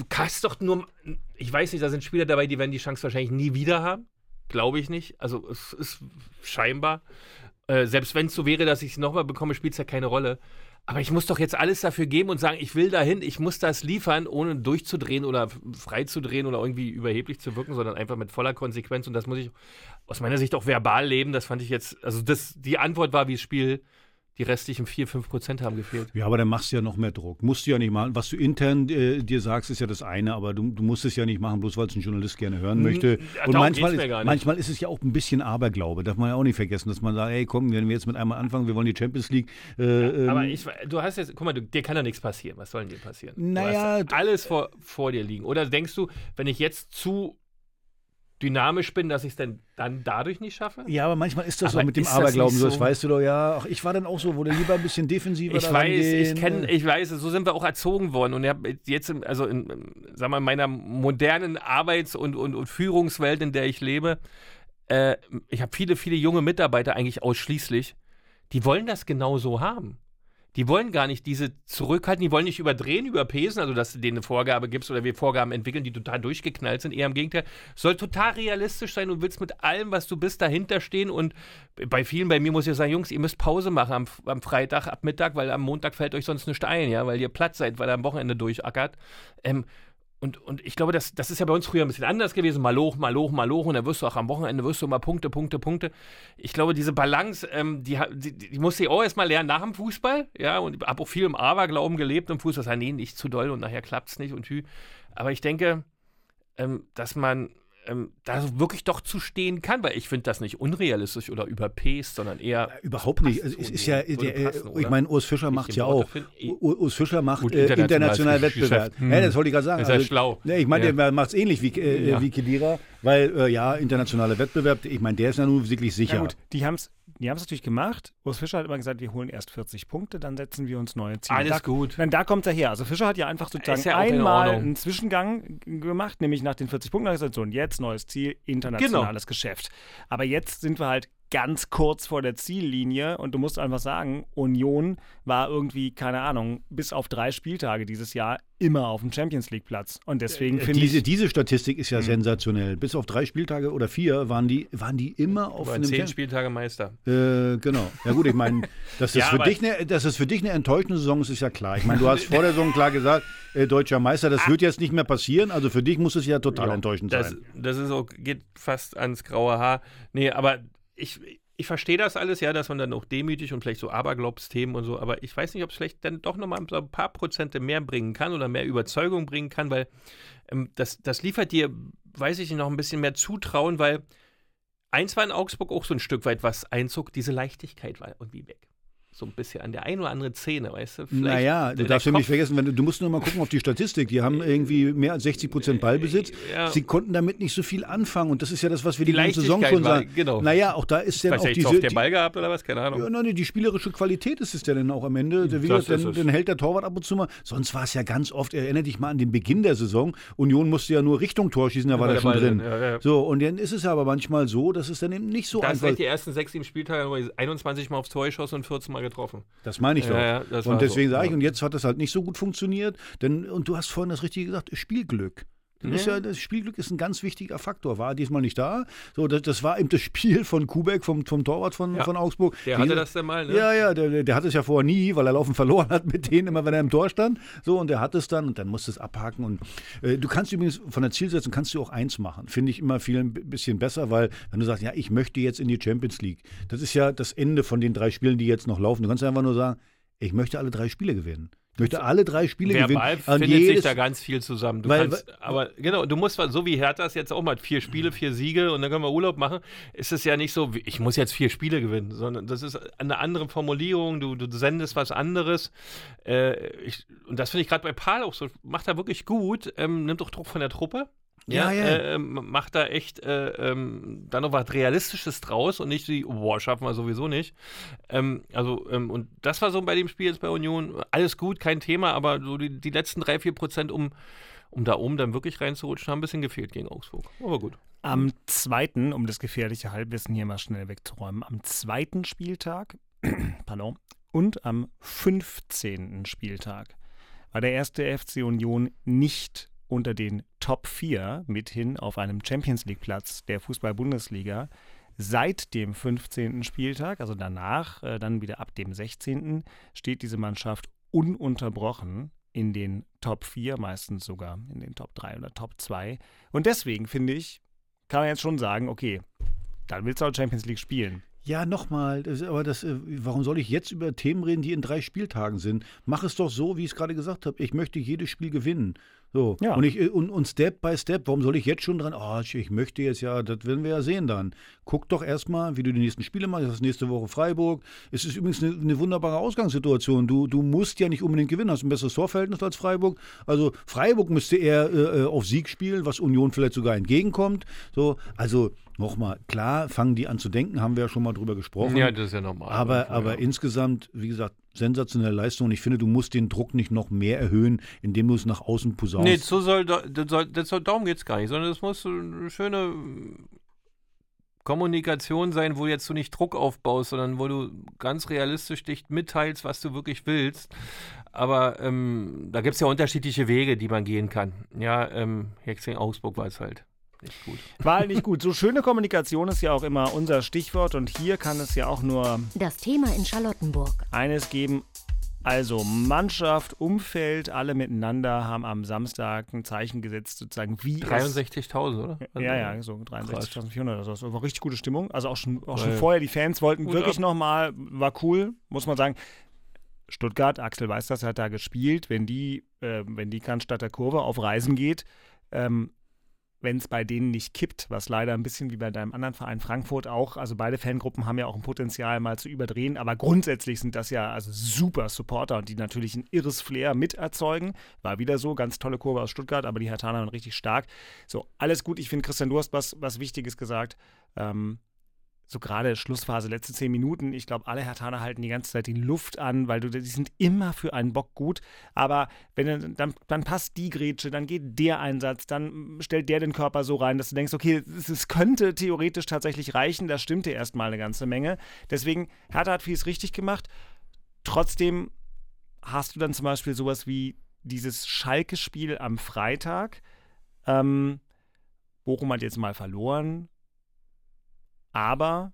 du kannst doch nur, ich weiß nicht, da sind Spieler dabei, die werden die Chance wahrscheinlich nie wieder haben. Glaube ich nicht. Also, es ist scheinbar. Äh, selbst wenn es so wäre, dass ich es nochmal bekomme, spielt es ja keine Rolle. Aber ich muss doch jetzt alles dafür geben und sagen, ich will dahin, ich muss das liefern, ohne durchzudrehen oder freizudrehen oder irgendwie überheblich zu wirken, sondern einfach mit voller Konsequenz. Und das muss ich aus meiner Sicht auch verbal leben. Das fand ich jetzt, also das, die Antwort war wie das Spiel, die restlichen 4, 5 Prozent haben gefehlt. Ja, aber dann machst du ja noch mehr Druck. Musst du ja nicht machen. Was du intern äh, dir sagst, ist ja das eine, aber du, du musst es ja nicht machen, bloß weil es ein Journalist gerne hören möchte. ja, Und manchmal ist, manchmal ist es ja auch ein bisschen Aberglaube. Darf man ja auch nicht vergessen, dass man sagt, hey, komm, wenn wir jetzt mit einmal anfangen, wir wollen die Champions League. Äh, Aber ähm, ich, du hast jetzt, guck mal, du, dir kann ja nichts passieren. Was soll denn dir passieren? Naja, alles vor, vor dir liegen. Oder denkst du, wenn ich jetzt zu dynamisch bin, dass ich es denn dann dadurch nicht schaffe? ja, aber manchmal ist das Aber so mit dem das Aberglauben, nicht so, das weißt du doch, ja. Ach, ich war dann auch so, wo du lieber ein bisschen defensiver Ich weiß, ich gehen, kenne, äh. ich weiß, so sind wir auch erzogen worden. Und ich habe jetzt, in, also in, in, sag mal, in meiner modernen Arbeits- und, und, und Führungswelt, in der ich lebe, äh, ich habe viele, viele junge Mitarbeiter eigentlich ausschließlich, die wollen das genau so haben. Die wollen gar nicht diese zurückhalten, die wollen nicht überdrehen, überpesen, also dass du denen eine Vorgabe gibst oder wir Vorgaben entwickeln, die total durchgeknallt sind. Eher im Gegenteil, soll total realistisch sein. Du willst mit allem, was du bist, dahinter stehen. Und bei vielen, bei mir muss ich sagen, Jungs, ihr müsst Pause machen am, am Freitag, ab Mittag, weil am Montag fällt euch sonst nichts ein, ja, weil ihr platt seid, weil ihr am Wochenende durchackert. Ähm, und, und ich glaube, das, das ist ja bei uns früher ein bisschen anders gewesen. Mal hoch, mal hoch, mal hoch. Und dann wirst du auch am Wochenende wirst du mal Punkte, Punkte, Punkte. Ich glaube, diese Balance, ähm, die, die, die musste ich auch erstmal lernen nach dem Fußball. Ja, und habe auch viel im Aberglauben gelebt im Fußball. Das nee, nicht zu doll und nachher klappt es nicht und hü. Aber ich denke, ähm, dass man ähm, da wirklich doch zu stehen kann, weil ich finde das nicht unrealistisch oder überpaced, sondern eher. Überhaupt nicht. Also, es ist ja, der, passen, äh, oder? ich meine, Urs Fischer macht ja auch. U- Urs Fischer macht Gut, äh, internationales internationalen Geschäft. Wettbewerb. Hm. Ja, das wollte ich gerade sagen. Ist ja schlau. Ne, ich meine, Ja. der macht es ähnlich wie, äh, Ja. wie Kedira, weil äh, ja, internationaler Wettbewerb, ich meine, der ist ja nun wirklich sicher. Ja gut, die haben es die haben's natürlich gemacht. Urs Fischer hat immer gesagt, wir holen erst 40 Punkte, dann setzen wir uns neue Ziele. Alles da, gut. Dann da kommt er her. Also Fischer hat ja einfach sozusagen ja einmal einen Zwischengang gemacht, nämlich nach den 40 Punkten hat er gesagt, so und jetzt neues Ziel, internationales Genau. Geschäft. Aber jetzt sind wir halt ganz kurz vor der Ziellinie und du musst einfach sagen, Union war irgendwie, keine Ahnung, bis auf drei Spieltage dieses Jahr immer auf dem Champions League Platz. Und deswegen Äh, finde diese, ich. diese Statistik ist ja sensationell. Bis auf drei Spieltage oder vier waren die, waren die immer auf einem zehn Champ- Spieltage Meister. Äh, genau. Ja gut, ich meine, dass, das Ja, für dich eine, dass es für dich eine enttäuschende Saison ist, ist ja klar. Ich meine, du hast vor der Saison klar gesagt, äh, deutscher Meister, das wird jetzt nicht mehr passieren. Also für dich muss es ja total Ja, enttäuschend das, sein. Das ist auch, geht fast ans graue Haar. Nee, aber ich, ich verstehe das alles, ja, dass man dann auch demütig und vielleicht so Aberglaubsthemen und so, aber ich weiß nicht, ob es vielleicht dann doch nochmal ein paar Prozente mehr bringen kann oder mehr Überzeugung bringen kann, weil ähm, das, das liefert dir, weiß ich nicht, noch ein bisschen mehr Zutrauen, weil eins war in Augsburg auch so ein Stück weit was Einzug, diese Leichtigkeit war irgendwie weg. So ein bisschen an der einen oder anderen Szene, weißt du? Vielleicht Naja, du der darfst ja nicht vergessen, wenn du, musst nur mal gucken auf die Statistik. Die haben irgendwie mehr als 60 Prozent Ballbesitz. Ja. Sie konnten damit nicht so viel anfangen. Und das ist ja das, was wir die, Die ganze Saison schon sagen. genau. Naja, auch da ist ja auch diese. der die- Ball gehabt oder was? Keine Ahnung. Ja, nein, die spielerische Qualität ist es ja dann auch am Ende. Der, Das gesagt, ist dann, dann hält der Torwart ab und zu mal. Sonst war es ja ganz oft, erinnere dich mal an den Beginn der Saison. Union musste ja nur Richtung Tor schießen, da war der der schon Ball drin. ja, ja. So, und dann ist es ja aber manchmal so, dass es dann eben nicht so Da hast einfach vielleicht die ersten sechs, sieben Spieltage nur 21 Mal aufs Tor geschossen und 14 Mal getroffen. Das meine ich doch. Ja, ja, und deswegen so, sage ich, und jetzt hat das halt nicht so gut funktioniert. Denn, und du hast vorhin das Richtige gesagt, Spielglück. Das, ist Ja. ja, das Spielglück ist ein ganz wichtiger Faktor. War diesmal nicht da. So, das, das war eben das Spiel von Kubek, vom, vom Torwart von, Ja. von Augsburg. Der hatte das dann mal, ne? Ja, ja, der, der hatte es ja vorher nie, weil er laufen verloren hat mit denen, immer wenn er im Tor stand. So, und der hat es dann und dann musste es abhaken. Und äh, du kannst übrigens von der Zielsetzung kannst du auch eins machen. Finde ich immer viel ein bisschen besser, weil wenn du sagst, ja, ich möchte jetzt in die Champions League, das ist ja das Ende von den drei Spielen, die jetzt noch laufen. Du kannst einfach nur sagen, ich möchte alle drei Spiele gewinnen. Ich möchte alle drei Spiele Verbal gewinnen. Und findet sich da ganz viel zusammen. Du Weil- kannst, aber genau, du musst so wie Hertha es jetzt auch mal vier Spiele, vier Siege und dann können wir Urlaub machen. Ist es ja nicht so, ich muss jetzt vier Spiele gewinnen, sondern das ist eine andere Formulierung. Du, du sendest was anderes. Äh, ich, und das finde ich gerade bei Paul auch so. Macht er wirklich gut. Ähm, nimmt auch Druck von der Truppe. Ja, ja. Äh, ähm, macht da echt äh, ähm, dann noch was Realistisches draus und nicht die, boah, schaffen wir sowieso nicht. Ähm, also, ähm, und das war so bei dem Spiel jetzt bei Union. Alles gut, kein Thema, aber so die, die letzten drei, vier Prozent, um, um da oben dann wirklich reinzurutschen, haben ein bisschen gefehlt gegen Augsburg. Aber gut. Am zweiten, um das gefährliche Halbwissen hier mal schnell wegzuräumen, am zweiten Spieltag, pardon, und am 15. Spieltag war der erste FC Union nicht unter den Top 4 mithin auf einem Champions League Platz der Fußball-Bundesliga. Seit dem 15. Spieltag, also danach, äh, dann wieder ab dem 16., steht diese Mannschaft ununterbrochen in den Top 4, meistens sogar in den Top 3 oder Top 2. Und deswegen finde ich, kann man jetzt schon sagen, okay, dann willst du auch Champions League spielen. Ja, nochmal, aber das, äh, warum soll ich jetzt über Themen reden, die in drei Spieltagen sind? Mach es doch so, wie ich es gerade gesagt habe. Ich möchte jedes Spiel gewinnen. So. Ja. Und, ich, äh, und, und Step by Step, warum soll ich jetzt schon dran? Oh, ich, ich möchte jetzt ja, das werden wir ja sehen dann. Guck doch erstmal, wie du die nächsten Spiele machst. Das ist nächste Woche Freiburg. Es ist übrigens eine, eine wunderbare Ausgangssituation. Du, du musst ja nicht unbedingt gewinnen, hast ein besseres Torverhältnis als Freiburg. Also Freiburg müsste eher äh, auf Sieg spielen, was Union vielleicht sogar entgegenkommt. So, also nochmal, klar, fangen die an zu denken, haben wir ja schon mal drüber gesprochen. Ja, das ist ja normal. Aber, Ja. aber insgesamt, wie gesagt, sensationelle Leistung. Und ich finde, du musst den Druck nicht noch mehr erhöhen, indem du es nach außen posaunst. Nee, so soll, da- das soll, das soll, darum geht es gar nicht, sondern es muss eine schöne Kommunikation sein, wo jetzt du nicht Druck aufbaust, sondern wo du ganz realistisch dich mitteilst, was du wirklich willst. Aber ähm, da gibt es ja unterschiedliche Wege, die man gehen kann. Ja, ähm, in Augsburg war es halt nicht gut. War halt nicht gut. So schöne Kommunikation ist ja auch immer unser Stichwort und hier kann es ja auch nur Das Thema in Charlottenburg. eines geben. Also Mannschaft, Umfeld, alle miteinander haben am Samstag ein Zeichen gesetzt, sozusagen wie es 63.000, oder? Also, Ja, ja, so 63.400 oder so. Das war richtig gute Stimmung. Also auch schon, auch schon vorher, die Fans wollten Gut wirklich nochmal, war cool, muss man sagen. Stuttgart, Axel weiß das, hat da gespielt. Wenn die, äh, wenn die Cannstatter Kurve auf Reisen geht, ähm, wenn es bei denen nicht kippt, was leider ein bisschen wie bei deinem anderen Verein Frankfurt auch, also beide Fangruppen haben ja auch ein Potenzial mal zu überdrehen, aber grundsätzlich sind das ja also super Supporter und die natürlich ein irres Flair miterzeugen. War wieder so, ganz tolle Kurve aus Stuttgart, aber die Hertaner waren richtig stark. So, alles gut. Ich finde, Christian, du hast was, was Wichtiges gesagt. Ähm, so gerade Schlussphase, letzte zehn Minuten, ich glaube, alle Hertaner halten die ganze Zeit die Luft an, weil du, die sind immer für einen Bock gut. Aber wenn dann, dann passt die Grätsche, dann geht der Einsatz, dann stellt der den Körper so rein, dass du denkst, okay, es, könnte theoretisch tatsächlich reichen. Da stimmte erstmal eine ganze Menge. Deswegen, Hertha hat vieles richtig gemacht. Trotzdem hast du dann zum Beispiel sowas wie dieses Schalke-Spiel am Freitag. Ähm, Bochum hat jetzt mal verloren, aber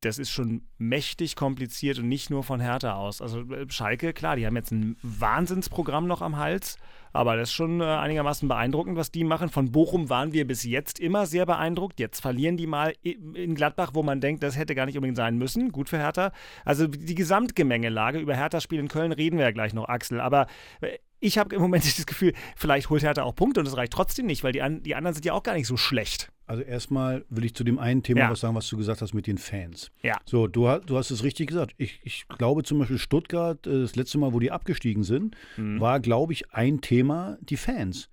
das ist schon mächtig kompliziert und nicht nur von Hertha aus. Also äh, Schalke, klar, die haben jetzt ein Wahnsinnsprogramm noch am Hals, aber das ist schon äh, einigermaßen beeindruckend, was die machen. Von Bochum waren wir bis jetzt immer sehr beeindruckt. Jetzt verlieren die mal in Gladbach, wo man denkt, das hätte gar nicht unbedingt sein müssen. Gut für Hertha. Also die Gesamtgemengelage über Hertha-Spiel in Köln reden wir ja gleich noch, Axel. Aber äh, ich habe im Moment das Gefühl, vielleicht holt Hertha auch Punkte und es reicht trotzdem nicht, weil die, an, die anderen sind ja auch gar nicht so schlecht. Also erstmal will ich zu dem einen Thema Ja. was sagen, was du gesagt hast mit den Fans. Ja. So, du, ha- du hast es richtig gesagt. Ich, ich glaube zum Beispiel Stuttgart, äh, das letzte Mal, wo die abgestiegen sind, Mhm. war, glaube ich, ein Thema die Fans.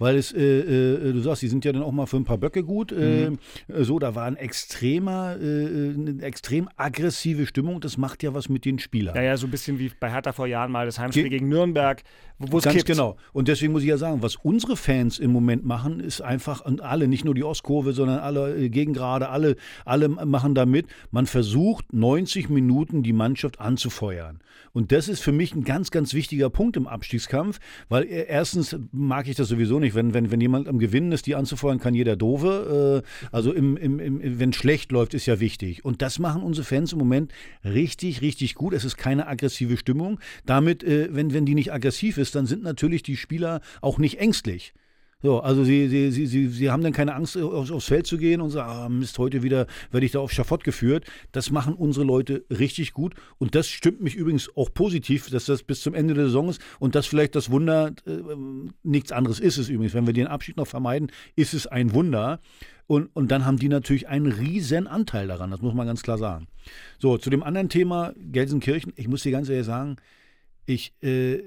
Weil es, äh, äh, du sagst, die sind ja dann auch mal für ein paar Böcke gut. Äh, Mhm. äh, so, da war ein extremer, äh, eine extrem aggressive Stimmung. Das macht ja was mit den Spielern. Ja, ja, so ein bisschen wie bei Hertha vor Jahren mal das Heimspiel Ge- gegen Nürnberg, wo es Ganz kippt. genau. Und deswegen muss ich ja sagen, was unsere Fans im Moment machen, ist einfach, und alle, nicht nur die Ostkurve, sondern alle äh, Gegengrade, alle, alle machen da mit. Man versucht, 90 Minuten die Mannschaft anzufeuern. Und das ist für mich ein ganz, ganz wichtiger Punkt im Abstiegskampf, weil äh, erstens mag ich das sowieso nicht, wenn, wenn, wenn jemand am Gewinnen ist, die anzufeuern, kann jeder doofe. Äh, also im, im, im, wenn schlecht läuft, ist ja wichtig. Und das machen unsere Fans im Moment richtig, richtig gut. Es ist keine aggressive Stimmung. Damit, wenn, wenn die nicht aggressiv ist, dann sind natürlich die Spieler auch nicht ängstlich. So, also sie, sie, sie, sie, sie haben dann keine Angst, aufs, aufs Feld zu gehen und sagen, ah, Mist, heute wieder werde ich da auf Schafott geführt. Das machen unsere Leute richtig gut. Und das stimmt mich übrigens auch positiv, dass das bis zum Ende der Saison ist und dass vielleicht das Wunder, äh, nichts anderes ist es übrigens. Wenn wir den Abschied noch vermeiden, ist es ein Wunder. Und, und dann haben die natürlich einen riesen Anteil daran, das muss man ganz klar sagen. So, zu dem anderen Thema, Gelsenkirchen, ich muss dir ganz ehrlich sagen, ich, äh,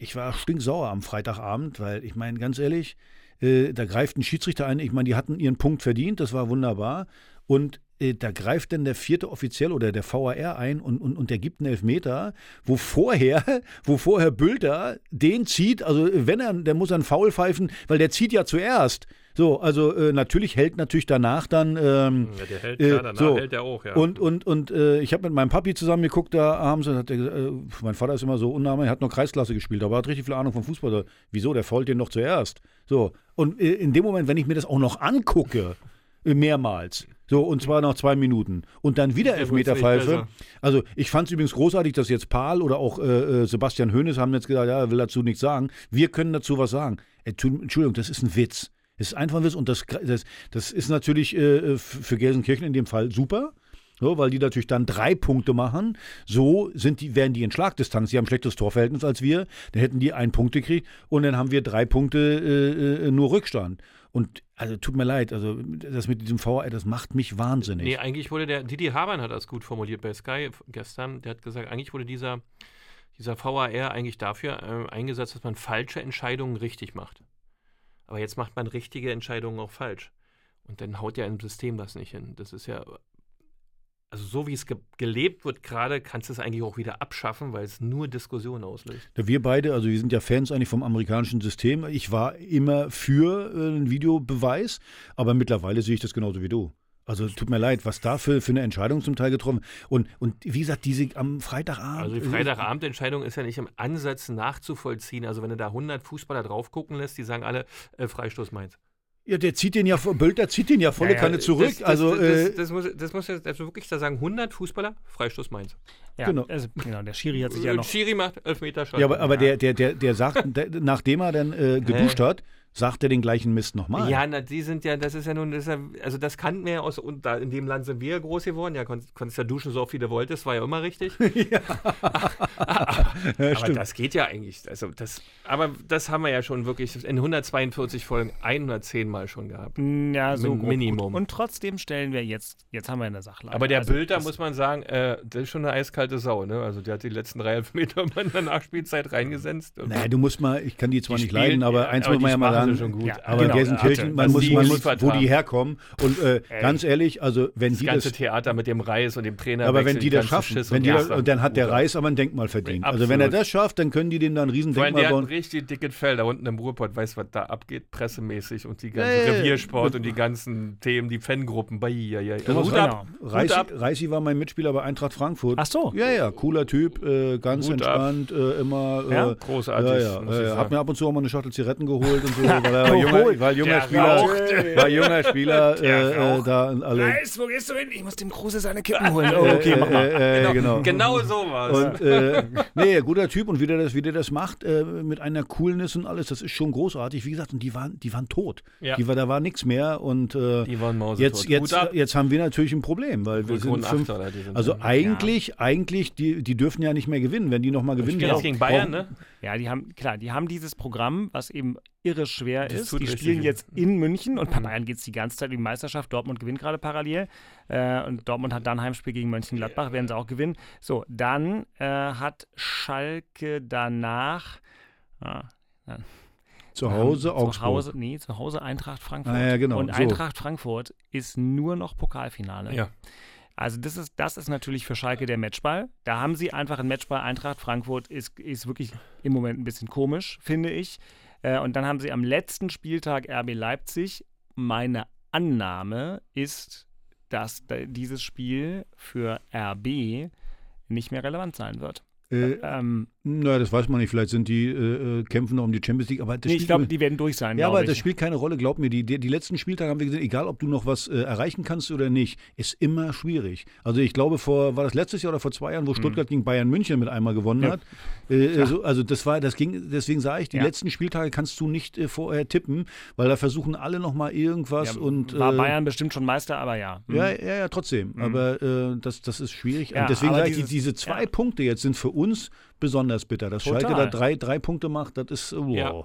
ich war stinksauer am Freitagabend, weil ich meine, ganz ehrlich, äh, da greift ein Schiedsrichter ein. Ich meine, die hatten ihren Punkt verdient, das war wunderbar. Und äh, da greift dann der vierte Offiziell oder der VAR ein und, und, und der gibt einen Elfmeter, wo vorher, wo vorher Bülter den zieht, also wenn er, der muss einen Foul pfeifen, weil der zieht ja zuerst. So, also äh, natürlich hält natürlich danach dann. Ähm, Ja, der hält, äh, klar, danach so. hält er auch, ja. Und, und, und äh, ich habe mit meinem Papi zusammen geguckt, da abends, und hat er, äh, mein Vater ist immer so unnahbar, er hat noch Kreisklasse gespielt, aber er hat richtig viel Ahnung vom Fußball. So, Wieso, der fault den noch zuerst. So, und äh, in dem Moment, wenn ich mir das auch noch angucke, äh, mehrmals, so, und zwar nach zwei Minuten, und dann wieder Ja, Elfmeterpfeife. Also, ich fand es übrigens großartig, dass jetzt Paul oder auch äh, Sebastian Hoeneß haben jetzt gesagt, ja, er will dazu nichts sagen. Wir können dazu was sagen. Entschuldigung, das ist ein Witz. Das ist einfach und das, das, das ist natürlich äh, f- für Gelsenkirchen in dem Fall super. So, weil die natürlich dann drei Punkte machen. So sind die, wären die in Schlagdistanz. Die haben ein schlechteres Torverhältnis als wir. Dann hätten die einen Punkt gekriegt und dann haben wir drei Punkte äh, äh, nur Rückstand. Und also tut mir leid, also das mit diesem VR, das macht mich wahnsinnig. Nee, eigentlich wurde der, Didi Hamann hat das gut formuliert bei Sky gestern. Der hat gesagt, eigentlich wurde dieser, dieser VAR eigentlich dafür äh, eingesetzt, dass man falsche Entscheidungen richtig macht. Aber jetzt macht man richtige Entscheidungen auch falsch. Und dann haut ja im System das nicht hin. Das ist ja, also so wie es ge gelebt wird gerade, kannst du es eigentlich auch wieder abschaffen, weil es nur Diskussionen auslöst. Ja, Wir beide, also wir sind ja Fans eigentlich vom amerikanischen System. Ich war immer für äh, einen Videobeweis, aber mittlerweile sehe ich das genauso wie du. Also tut mir leid, was da für, für eine Entscheidung zum Teil getroffen. Und, und wie gesagt, diese am Freitagabend. Also die Freitagabendentscheidung ist ja nicht im Ansatz nachzuvollziehen. Also wenn du da 100 Fußballer drauf gucken lässt, die sagen alle äh, Freistoß Mainz. Ja, der zieht den ja, Bölter zieht den ja volle Ja, ja, Kanne zurück. Das, das, also, das, äh, das, das, muss, das muss jetzt also wirklich da sagen, 100 Fußballer, Freistoß Mainz. Ja, Genau. Also, genau, der Schiri hat sich ja noch. Schiri macht Elfmeter ja, aber, aber der, der, der, der sagt, der, nachdem er dann äh, geduscht hat, sagt er den gleichen Mist nochmal. Ja, na, die sind ja, das ist ja nun, das ist ja, also das kannten wir ja aus, und da in dem Land sind wir ja groß geworden, ja, konntest, konntest ja duschen, so oft wie du wolltest, war ja immer richtig. ja, aber stimmt. das geht ja eigentlich, also das, aber das haben wir ja schon wirklich in 142 Folgen 110 Mal schon gehabt. Ja, so Min- Minimum. Gut. Und trotzdem stellen wir jetzt, jetzt haben wir eine Sachlage. Aber der Also, Bilder, muss man sagen, äh, das ist schon eine eiskalte Sau, ne? Also der hat die letzten drei mal in der Nachspielzeit reingesenzt. Und Naja, du musst mal, ich kann die zwar Die nicht spielen- leiden, aber ja, eins aber muss man ja mal machen sagen, schon gut. Ja, aber Genau, Gelsenkirchen, hatte- man was muss, man muss, wo die herkommen. Und äh, Ey. ganz ehrlich, also wenn das die ganze das, Theater mit dem Reis und dem Trainer. aber wenn die das schaffen, wenn die das, und dann hat der Reis aber ein Denkmal verdient. Also wenn er Absolut. das schafft, dann können die dem da ein riesen Vor allem, Denkmal der hat ein bauen. richtig dickes Fell da unten im Ruhrpott, weiß, was da abgeht, pressemäßig und die ganze Ja, ja, ja. Reviersport und die ganzen Themen, die Fangruppen. Bei, ja, ja. Ist Hut genau. ab. Hut Reisi, ab. Reisi war mein Mitspieler bei Eintracht Frankfurt. Ach so. Ja, ja, cooler Typ, äh, ganz entspannt, äh, immer. Äh, Ja? Großartig, Ja, ja. hat mir ab und zu auch mal eine Schachtel Zigaretten geholt und so, weil er war junger, weil junger Spieler, war junger Spieler äh, äh, da alle. Reis, wo gehst du hin? Ich muss dem Kruse seine Kippen holen. Oh, okay, äh, mach mal. Äh, äh, genau. Genau sowas. Und äh, nee, guter Typ und wie der das, wie der das macht, äh, mit einer Coolness und alles, das ist schon großartig. Wie gesagt, und die waren, die waren tot. Ja. Die war, da war nichts mehr und äh, Die waren mausetot. jetzt, jetzt, jetzt haben wir natürlich ein Problem, weil wir sind fünf, also eigentlich, eigentlich, die, die dürfen ja nicht mehr gewinnen. Wenn die noch mal gewinnen, jetzt gegen Bayern, ne? Ja, die haben, klar, die haben dieses Programm, was eben irre schwer Das ist. Die spielen jetzt in München und bei Bayern geht es die ganze Zeit um die Meisterschaft. Dortmund gewinnt gerade parallel. Äh, und Dortmund hat dann Heimspiel gegen Mönchengladbach, werden sie auch gewinnen. So, dann äh, hat Schalke danach. Ah, dann, zu Hause ähm, Augsburg. Zu Hause, nee, zu Hause Eintracht Frankfurt. Ah, ja, genau, Und so. Eintracht Frankfurt ist nur noch Pokalfinale. Ja. Also das ist, das ist natürlich für Schalke der Matchball. Da haben sie einfach einen Matchball. Eintracht Frankfurt ist, ist wirklich im Moment ein bisschen komisch, finde ich. Äh, und dann haben sie am letzten Spieltag RB Leipzig. Meine Annahme ist, dass da dieses Spiel für RB nicht mehr relevant sein wird. Äh, Ähm, na, das weiß man nicht. Vielleicht sind die äh, äh, kämpfen noch um die Champions League, aber das nee, ich glaube, die werden durch sein. Ja, aber ich. das spielt keine Rolle, glaub mir. Die, die, die letzten Spieltage haben wir gesehen, egal ob du noch was äh, erreichen kannst oder nicht, ist immer schwierig. Also ich glaube, vor, war das letztes Jahr oder vor zwei Jahren, wo Stuttgart gegen Bayern München mit einmal gewonnen Mhm. Ja. hat. Äh, so, also das war, das ging, deswegen sage ich, die Ja. letzten Spieltage kannst du nicht äh, vorher tippen, weil da versuchen alle nochmal irgendwas ja, und war äh, Bayern bestimmt schon Meister, aber ja. Mhm. ja, ja, ja, trotzdem. Aber äh, das, das ist schwierig. Ja, und deswegen aber sage ich, diese zwei ja. Punkte jetzt sind für uns besonders bitter. Dass Total. Schalke da drei, drei Punkte macht, das ist wow. Ja.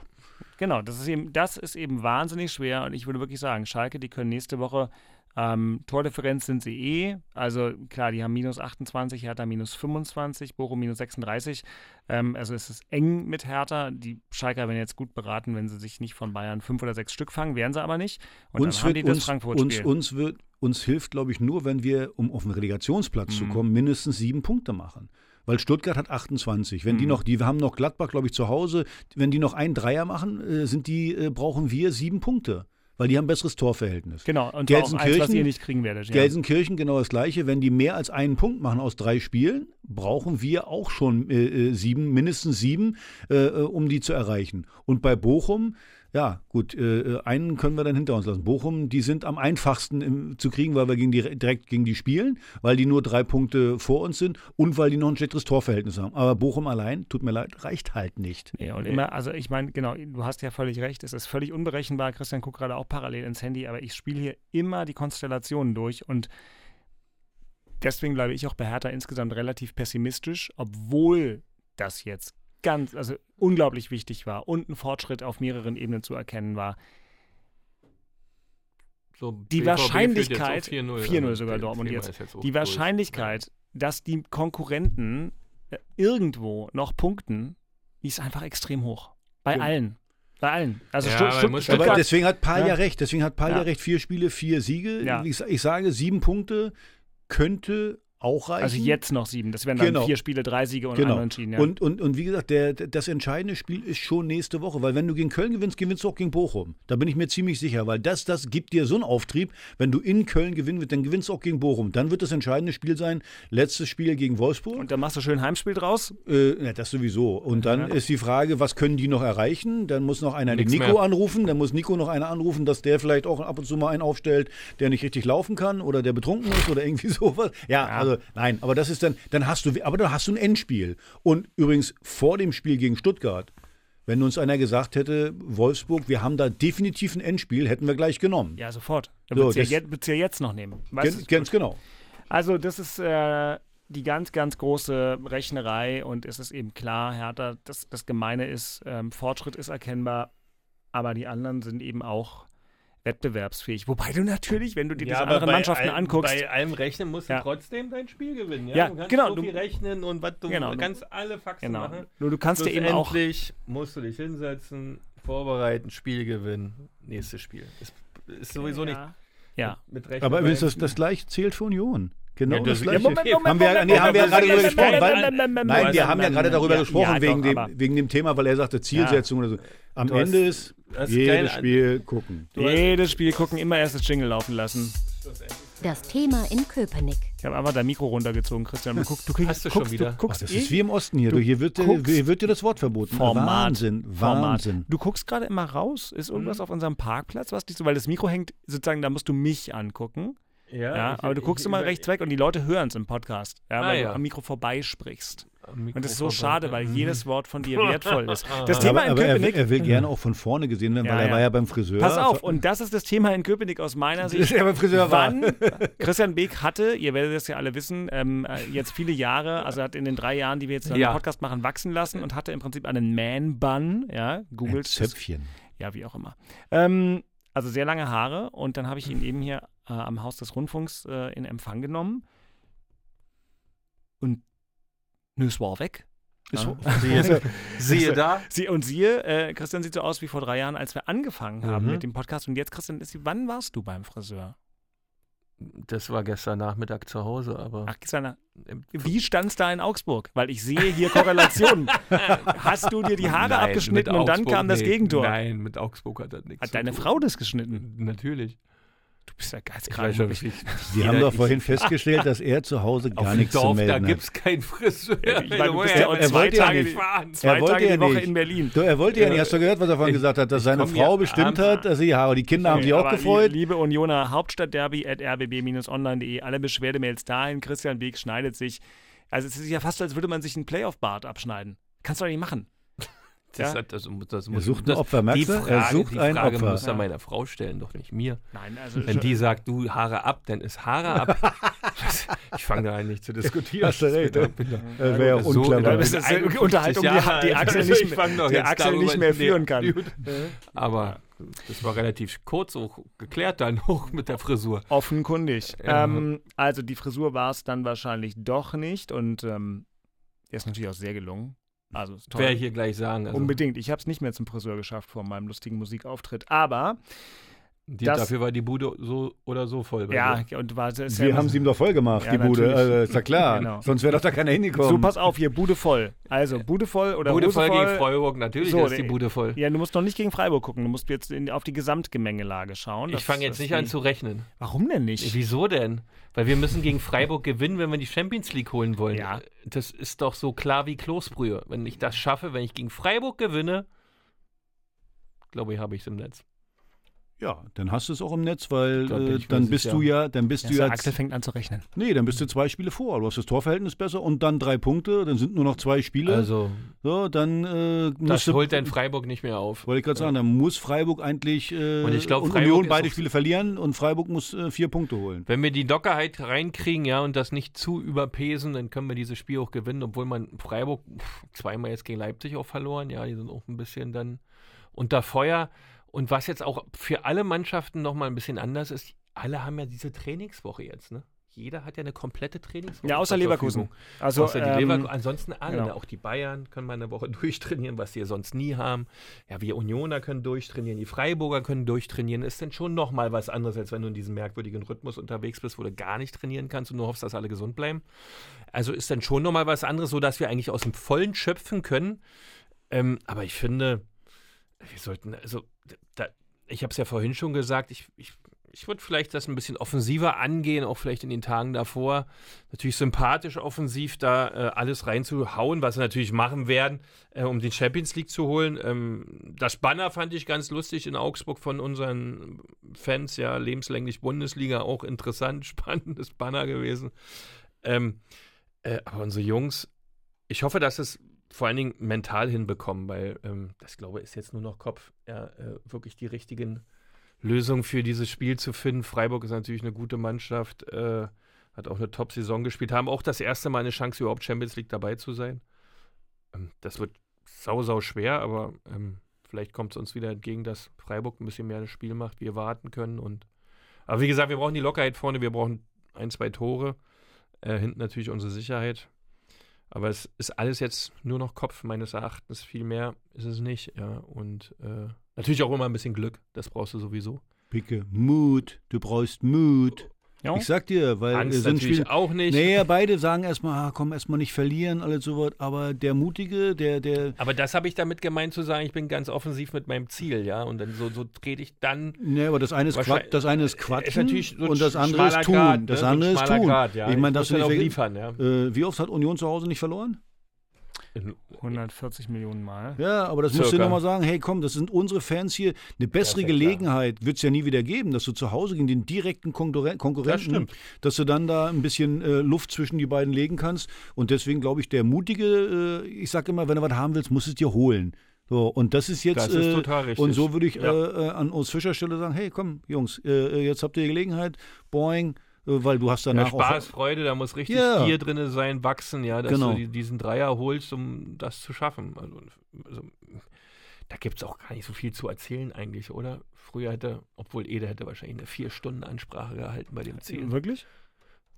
Genau, das ist eben, das ist eben wahnsinnig schwer und ich würde wirklich sagen, Schalke, die können nächste Woche ähm, Tordifferenz sind sie eh. Also klar, die haben minus 28, Hertha minus 25, Bochum minus 36. Ähm, also es ist eng mit Hertha. Die Schalker werden jetzt gut beraten, wenn sie sich nicht von Bayern fünf oder sechs Stück fangen, werden sie aber nicht. Und uns dann haben wird die das uns, uns, Frankfurt-Spiel. uns wird uns hilft, glaube ich, nur, wenn wir, um auf den Relegationsplatz Mhm. zu kommen, mindestens sieben Punkte machen. Weil Stuttgart hat 28. Wenn die Mhm. noch, die haben noch Gladbach, glaube ich, zu Hause. Wenn die noch einen Dreier machen, äh, sind die, äh, brauchen wir sieben Punkte. Weil die haben ein besseres Torverhältnis. Genau, und auch eins, was Gelsenkirchen- ihr nicht kriegen werdet. Ja. Gelsenkirchen genau das gleiche. Wenn die mehr als einen Punkt machen aus drei Spielen, brauchen wir auch schon äh, äh, sieben, mindestens sieben, äh, um die zu erreichen. Und bei Bochum, ja gut, äh, äh, einen können wir dann hinter uns lassen. Bochum, die sind am einfachsten im, zu kriegen, weil wir gegen die, direkt gegen die spielen, weil die nur drei Punkte vor uns sind und weil die noch ein schlechteres Torverhältnis haben. Aber Bochum allein, tut mir leid, reicht halt nicht. Nee, und immer, also ich meine, genau, du hast ja völlig recht, es ist völlig unberechenbar. Christian guckt gerade auch parallel ins Handy, aber ich spiele hier immer die Konstellationen durch und deswegen bleibe ich auch bei Hertha insgesamt relativ pessimistisch, obwohl das jetzt ganz, also unglaublich wichtig war und ein Fortschritt auf mehreren Ebenen zu erkennen war. So, Die BVB Wahrscheinlichkeit, führt jetzt auf 4-0. 4-0 also sogar Dortmund jetzt. Die durch. Wahrscheinlichkeit, dass die Konkurrenten äh, irgendwo noch punkten, die ist einfach extrem hoch. Bei Ja. allen. Bei allen. Also Ja, Stutt- Stuttgart, Aber deswegen hat Paul ja, Ja. recht. Deswegen hat Paul ja. Ja. recht. Vier Spiele, vier Siege. Ja. Ich, ich sage, sieben Punkte könnte auch reichen. also jetzt noch sieben. Das wären dann Genau. vier Spiele, drei Siege und Genau. ein Unentschieden. Ja. Und, und, und wie gesagt, der, das entscheidende Spiel ist schon nächste Woche, weil wenn du gegen Köln gewinnst, gewinnst du auch gegen Bochum. Da bin ich mir ziemlich sicher, weil das, das gibt dir so einen Auftrieb. Wenn du in Köln gewinnst, dann gewinnst du auch gegen Bochum. Dann wird das entscheidende Spiel sein, letztes Spiel gegen Wolfsburg. Und dann machst du schön Heimspiel draus. Äh, ja, das sowieso. Und dann ist die Frage, was können die noch erreichen? Dann muss noch einer den Nix Nico mehr. anrufen. Dann muss Nico noch einer anrufen, dass der vielleicht auch ab und zu mal einen aufstellt, der nicht richtig laufen kann oder der betrunken ist oder irgendwie sowas. Ja, also nein, aber das ist dann, dann hast du, aber dann hast du ein Endspiel. Und übrigens vor dem Spiel gegen Stuttgart, wenn uns einer gesagt hätte, Wolfsburg, wir haben da definitiv ein Endspiel, hätten wir gleich genommen. Ja, sofort. Da So, würdest du ja, jetzt- ja noch nehmen. Weißt ganz genau. Also, das ist äh, die ganz, ganz große Rechnerei und es ist eben klar, Hertha, das, das Gemeine ist, ähm, Fortschritt ist erkennbar, aber die anderen sind eben auch wettbewerbsfähig. Wobei du natürlich, wenn du dir diese anderen Mannschaften all- anguckst, Bei allem Rechnen musst Ja. du trotzdem dein Spiel gewinnen. Ja, Ja, du kannst genau, so du- viel rechnen und was du Genau, du- kannst alle Faxen genau. machen. Nur du kannst dir eben auch musst du dich hinsetzen, Vorbereiten, Spiel gewinnen, nächstes Spiel. Ist, ist sowieso nicht Ja. mit Recht. Aber das, das gleiche zählt für Union. Genau Ja, das, das- gleiche. Ja, Moment, haben wir, nee, haben wir ja gerade darüber gesprochen. Weil, Moment, nein, wir haben ja gerade darüber Ja, gesprochen, ja, wegen, doch, dem, wegen dem Thema, weil er sagte Zielsetzung oder so. Am Du hast- Ende ist jedes kein- Spiel gucken. Jedes Spiel gucken, immer erst das Jingle laufen lassen. Das Thema in Köpenick. Ich habe einfach dein Mikro runtergezogen, Christian. Du, guck, du kriegst, Hast du schon wieder? Du guckst Das eh ist wie im Osten hier. Du hier, wird, dir- guckst- hier wird dir das Wort verboten. Format. Wahnsinn, Format. Wahnsinn. Du guckst gerade immer raus. Ist irgendwas auf unserem Parkplatz, was dich so, weil das Mikro hängt sozusagen, da musst du mich angucken. Ja, ich- aber du ich- guckst ich- immer rechts weg und die Leute hören es im Podcast, ja, Ah, weil ja. du am Mikro vorbeisprichst. am Mikro Und das ist so vorbei. schade, weil Mhm. jedes Wort von dir wertvoll ist. Ah. Das Thema aber in aber er, will- Köpenick. er will gerne auch von vorne gesehen werden, Ja, weil er ja. war ja beim Friseur. Pass auf, und das ist das Thema in Köpenick aus meiner Sicht. Er beim Friseur war. Wann Christian Beek hatte, ihr werdet das ja alle wissen, ähm, äh, jetzt viele Jahre, also er hat in den drei Jahren, die wir jetzt in Ja. dem Podcast machen, wachsen lassen und hatte im Prinzip einen Man-Bun, ja, ein googelt. Zöpfchen. Ja, wie auch immer. Ähm, also sehr lange Haare und dann habe ich ihn eben hier äh, am Haus des Rundfunks äh, in Empfang genommen. Und nö, es war weg. Ja. Siehe, siehe da. Sie, und siehe, äh, Christian sieht so aus wie vor drei Jahren, als wir angefangen haben Mhm. mit dem Podcast. Und jetzt, Christian, ist, wann warst du beim Friseur? Das war gestern Nachmittag zu Hause, aber Ach, Christian, im- wie stand es da in Augsburg? Weil ich sehe hier Korrelationen. Hast du dir die Haare Nein, abgeschnitten und dann Augsburg, kam das nee. Gegentor? Nein, mit Augsburg hat das nichts. Hat deine. Frau das geschnitten? Natürlich. Du bist ja geizkrank. Wir haben doch vorhin festgestellt, dass er zu Hause auf gar dem nichts zu Dorf, da melden gibt hat. es keinen Friseur. Ich meine, du bist Ja, ja er zwei wollte ja Tage, nicht. fahren. zwei Er wollte Tage ja die Woche nicht. in Berlin. Du, er wollte ja nicht. Hast du gehört, was er vorhin gesagt hat, dass seine Frau ja bestimmt hat, dass sie Haare. Die Kinder haben sich auch gefreut. li- Liebe Unioner, Hauptstadtderby at rbb-online.de. Alle Beschwerdemails dahin. Christian Beek schneidet sich. Also es ist ja fast, als würde man sich einen Playoff-Bart abschneiden. Kannst du doch nicht machen. Das, Ja. das, das, Er muss, sucht ein das, Opfer, die merkst du? Frage, Er sucht die ein Frage Opfer. muss er Ja. meiner Frau stellen, doch nicht mir. Nein, also Wenn die sagt, du Haare ab, dann ist Haare ab. ich fange da an, nicht zu diskutieren. Hast du recht, Bin da- ne? Das wäre ja So, unklar. da das ist eine 51 Unterhaltung, die, Jahre die alt. Axel Also nicht, ich fang doch die Axel darüber- nicht mehr Nee, führen kann. gut. Aber das war relativ kurz auch geklärt dann hoch mit der Frisur. Offenkundig. Ähm, also die Frisur war es dann wahrscheinlich doch nicht und ähm, ist natürlich auch sehr gelungen. Also ist toll. Ich hier gleich sagen. Also, Unbedingt. Ich habe es nicht mehr zum Friseur geschafft vor meinem lustigen Musikauftritt. Aber die, das- dafür war die Bude so oder so voll. ja, dir. und war ist Wir ja haben sie ihm doch voll gemacht, Ja, die Bude. natürlich. Also, ist ja klar. Genau. Sonst wäre doch da keiner hingekommen. So, pass auf, hier, Bude voll. Also, Bude voll oder Bude Hose voll voll. gegen Freiburg, natürlich So, ist die Bude voll. Ja, du musst noch nicht gegen Freiburg gucken. Du musst jetzt in, auf die Gesamtgemengelage schauen. Ich Das- fange jetzt das nicht an zu rechnen. Warum denn nicht? Wieso denn? Weil wir müssen gegen Freiburg gewinnen, wenn wir die Champions League holen wollen. Ja. Das ist doch so klar wie Kloßbrühe. Wenn ich das schaffe, wenn ich gegen Freiburg gewinne, glaube ich, habe ich es im Netz. Ja, dann hast du es auch im Netz, weil äh, dann bist du ja, dann bist Ja, du ja, Axel fängt an zu rechnen. nee, dann bist du zwei Spiele vor. Du hast das Torverhältnis besser und dann drei Punkte, dann sind nur noch zwei Spiele. Also, so, dann äh, das du, holt dann Freiburg nicht mehr auf. wollte ich gerade sagen, dann muss Freiburg eigentlich äh, Und ich glaub, und Freiburg Union beide Spiele verlieren und Freiburg muss äh, vier Punkte holen. Wenn wir die Lockerheit reinkriegen, ja, und das nicht zu überpesen, dann können wir dieses Spiel auch gewinnen, obwohl man Freiburg pff, zweimal jetzt gegen Leipzig auch verloren, ja, die sind auch ein bisschen dann unter Feuer. Und was jetzt auch für alle Mannschaften nochmal ein bisschen anders ist, alle haben ja diese Trainingswoche jetzt, ne? Jeder hat ja eine komplette Trainingswoche. Ja, außer Leverkusen. Also, Außer die ähm, Leverkusen. Ansonsten alle. genau. Ne? Auch die Bayern können mal eine Woche durchtrainieren, was sie ja sonst nie haben. Ja, wir Unioner können durchtrainieren, die Freiburger können durchtrainieren. Ist denn schon nochmal was anderes, als wenn du in diesem merkwürdigen Rhythmus unterwegs bist, wo du gar nicht trainieren kannst und nur hoffst, dass alle gesund bleiben. Also ist dann schon nochmal was anderes, sodass wir eigentlich aus dem Vollen schöpfen können. Ähm, aber ich finde, wir sollten, also, da, ich habe es ja vorhin schon gesagt, ich, ich, ich würde vielleicht das ein bisschen offensiver angehen, auch vielleicht in den Tagen davor. Natürlich sympathisch offensiv da äh, alles reinzuhauen, was wir natürlich machen werden, äh, um den Champions League zu holen. Ähm, das Banner fand ich ganz lustig in Augsburg von unseren Fans, ja, lebenslänglich Bundesliga, auch interessant, spannendes Banner gewesen. Ähm, äh, aber unsere Jungs, ich hoffe, dass es vor allen Dingen mental hinbekommen, weil ähm, das glaube ich ist jetzt nur noch Kopf, ja, äh, wirklich die richtigen Lösungen für dieses Spiel zu finden. Freiburg ist natürlich eine gute Mannschaft, äh, hat auch eine Top-Saison gespielt, haben auch das erste Mal eine Chance, überhaupt Champions League dabei zu sein. Ähm, das wird sau, sau schwer, aber ähm, vielleicht kommt es uns wieder entgegen, dass Freiburg ein bisschen mehr das Spiel macht, wir warten können. Und aber wie gesagt, wir brauchen die Lockerheit vorne, wir brauchen ein, zwei Tore. Äh, hinten natürlich unsere Sicherheit. Aber es ist alles jetzt nur noch Kopf meines Erachtens. Viel mehr ist es nicht. Ja. Und äh, natürlich auch immer ein bisschen Glück. Das brauchst du sowieso. Picke, Mut, du brauchst Mut. Ja. Ich sag dir, weil Angst äh, so ein natürlich Spiel, auch nicht. Naja, beide sagen erstmal, ah, komm, erstmal nicht verlieren, alles sowas. Aber der Mutige, der, der, Aber das habe ich damit gemeint zu sagen, ich bin ganz offensiv mit meinem Ziel, ja. Und dann so, so trete ich dann. ne, aber das eine ist, Wahrscheinlich- Quat, das eine ist Ist Quatschen so und das andere ist tun. Grat, ne? das So andere ist schmaler tun. Grat, ja. Ich meine, das dann nicht liefern, ja. Äh, wie oft hat Union zu Hause nicht verloren? 140 Millionen Mal. Ja, aber das musst du Circa. nochmal sagen, hey komm, das sind unsere Fans hier. Eine bessere ja klar. Gelegenheit wird es ja nie wieder geben, dass du zu Hause gegen den direkten Konkurren Konkurrenten, stimmt. dass du dann da ein bisschen äh, Luft zwischen die beiden legen kannst. Und deswegen glaube ich, der Mutige, äh, ich sage immer, wenn du was haben willst, musst du es dir holen. So, und das ist jetzt, Das ist äh, total richtig. und so würde ich Ja. äh, äh, an Urs Fischer Stelle sagen, hey komm, Jungs, äh, jetzt habt ihr die Gelegenheit, boing, äh, weil du hast Ja, danach Spaß, auch... Freude, da muss richtig Ja. Gier drin sein, wachsen, ja, dass Genau. du die, diesen Dreier holst, um das zu schaffen. Also, also da gibt es auch gar nicht so viel zu erzählen eigentlich, oder? Früher hätte, obwohl Ede hätte wahrscheinlich eine vier Stunden Ansprache gehalten bei dem Ziel, Wirklich?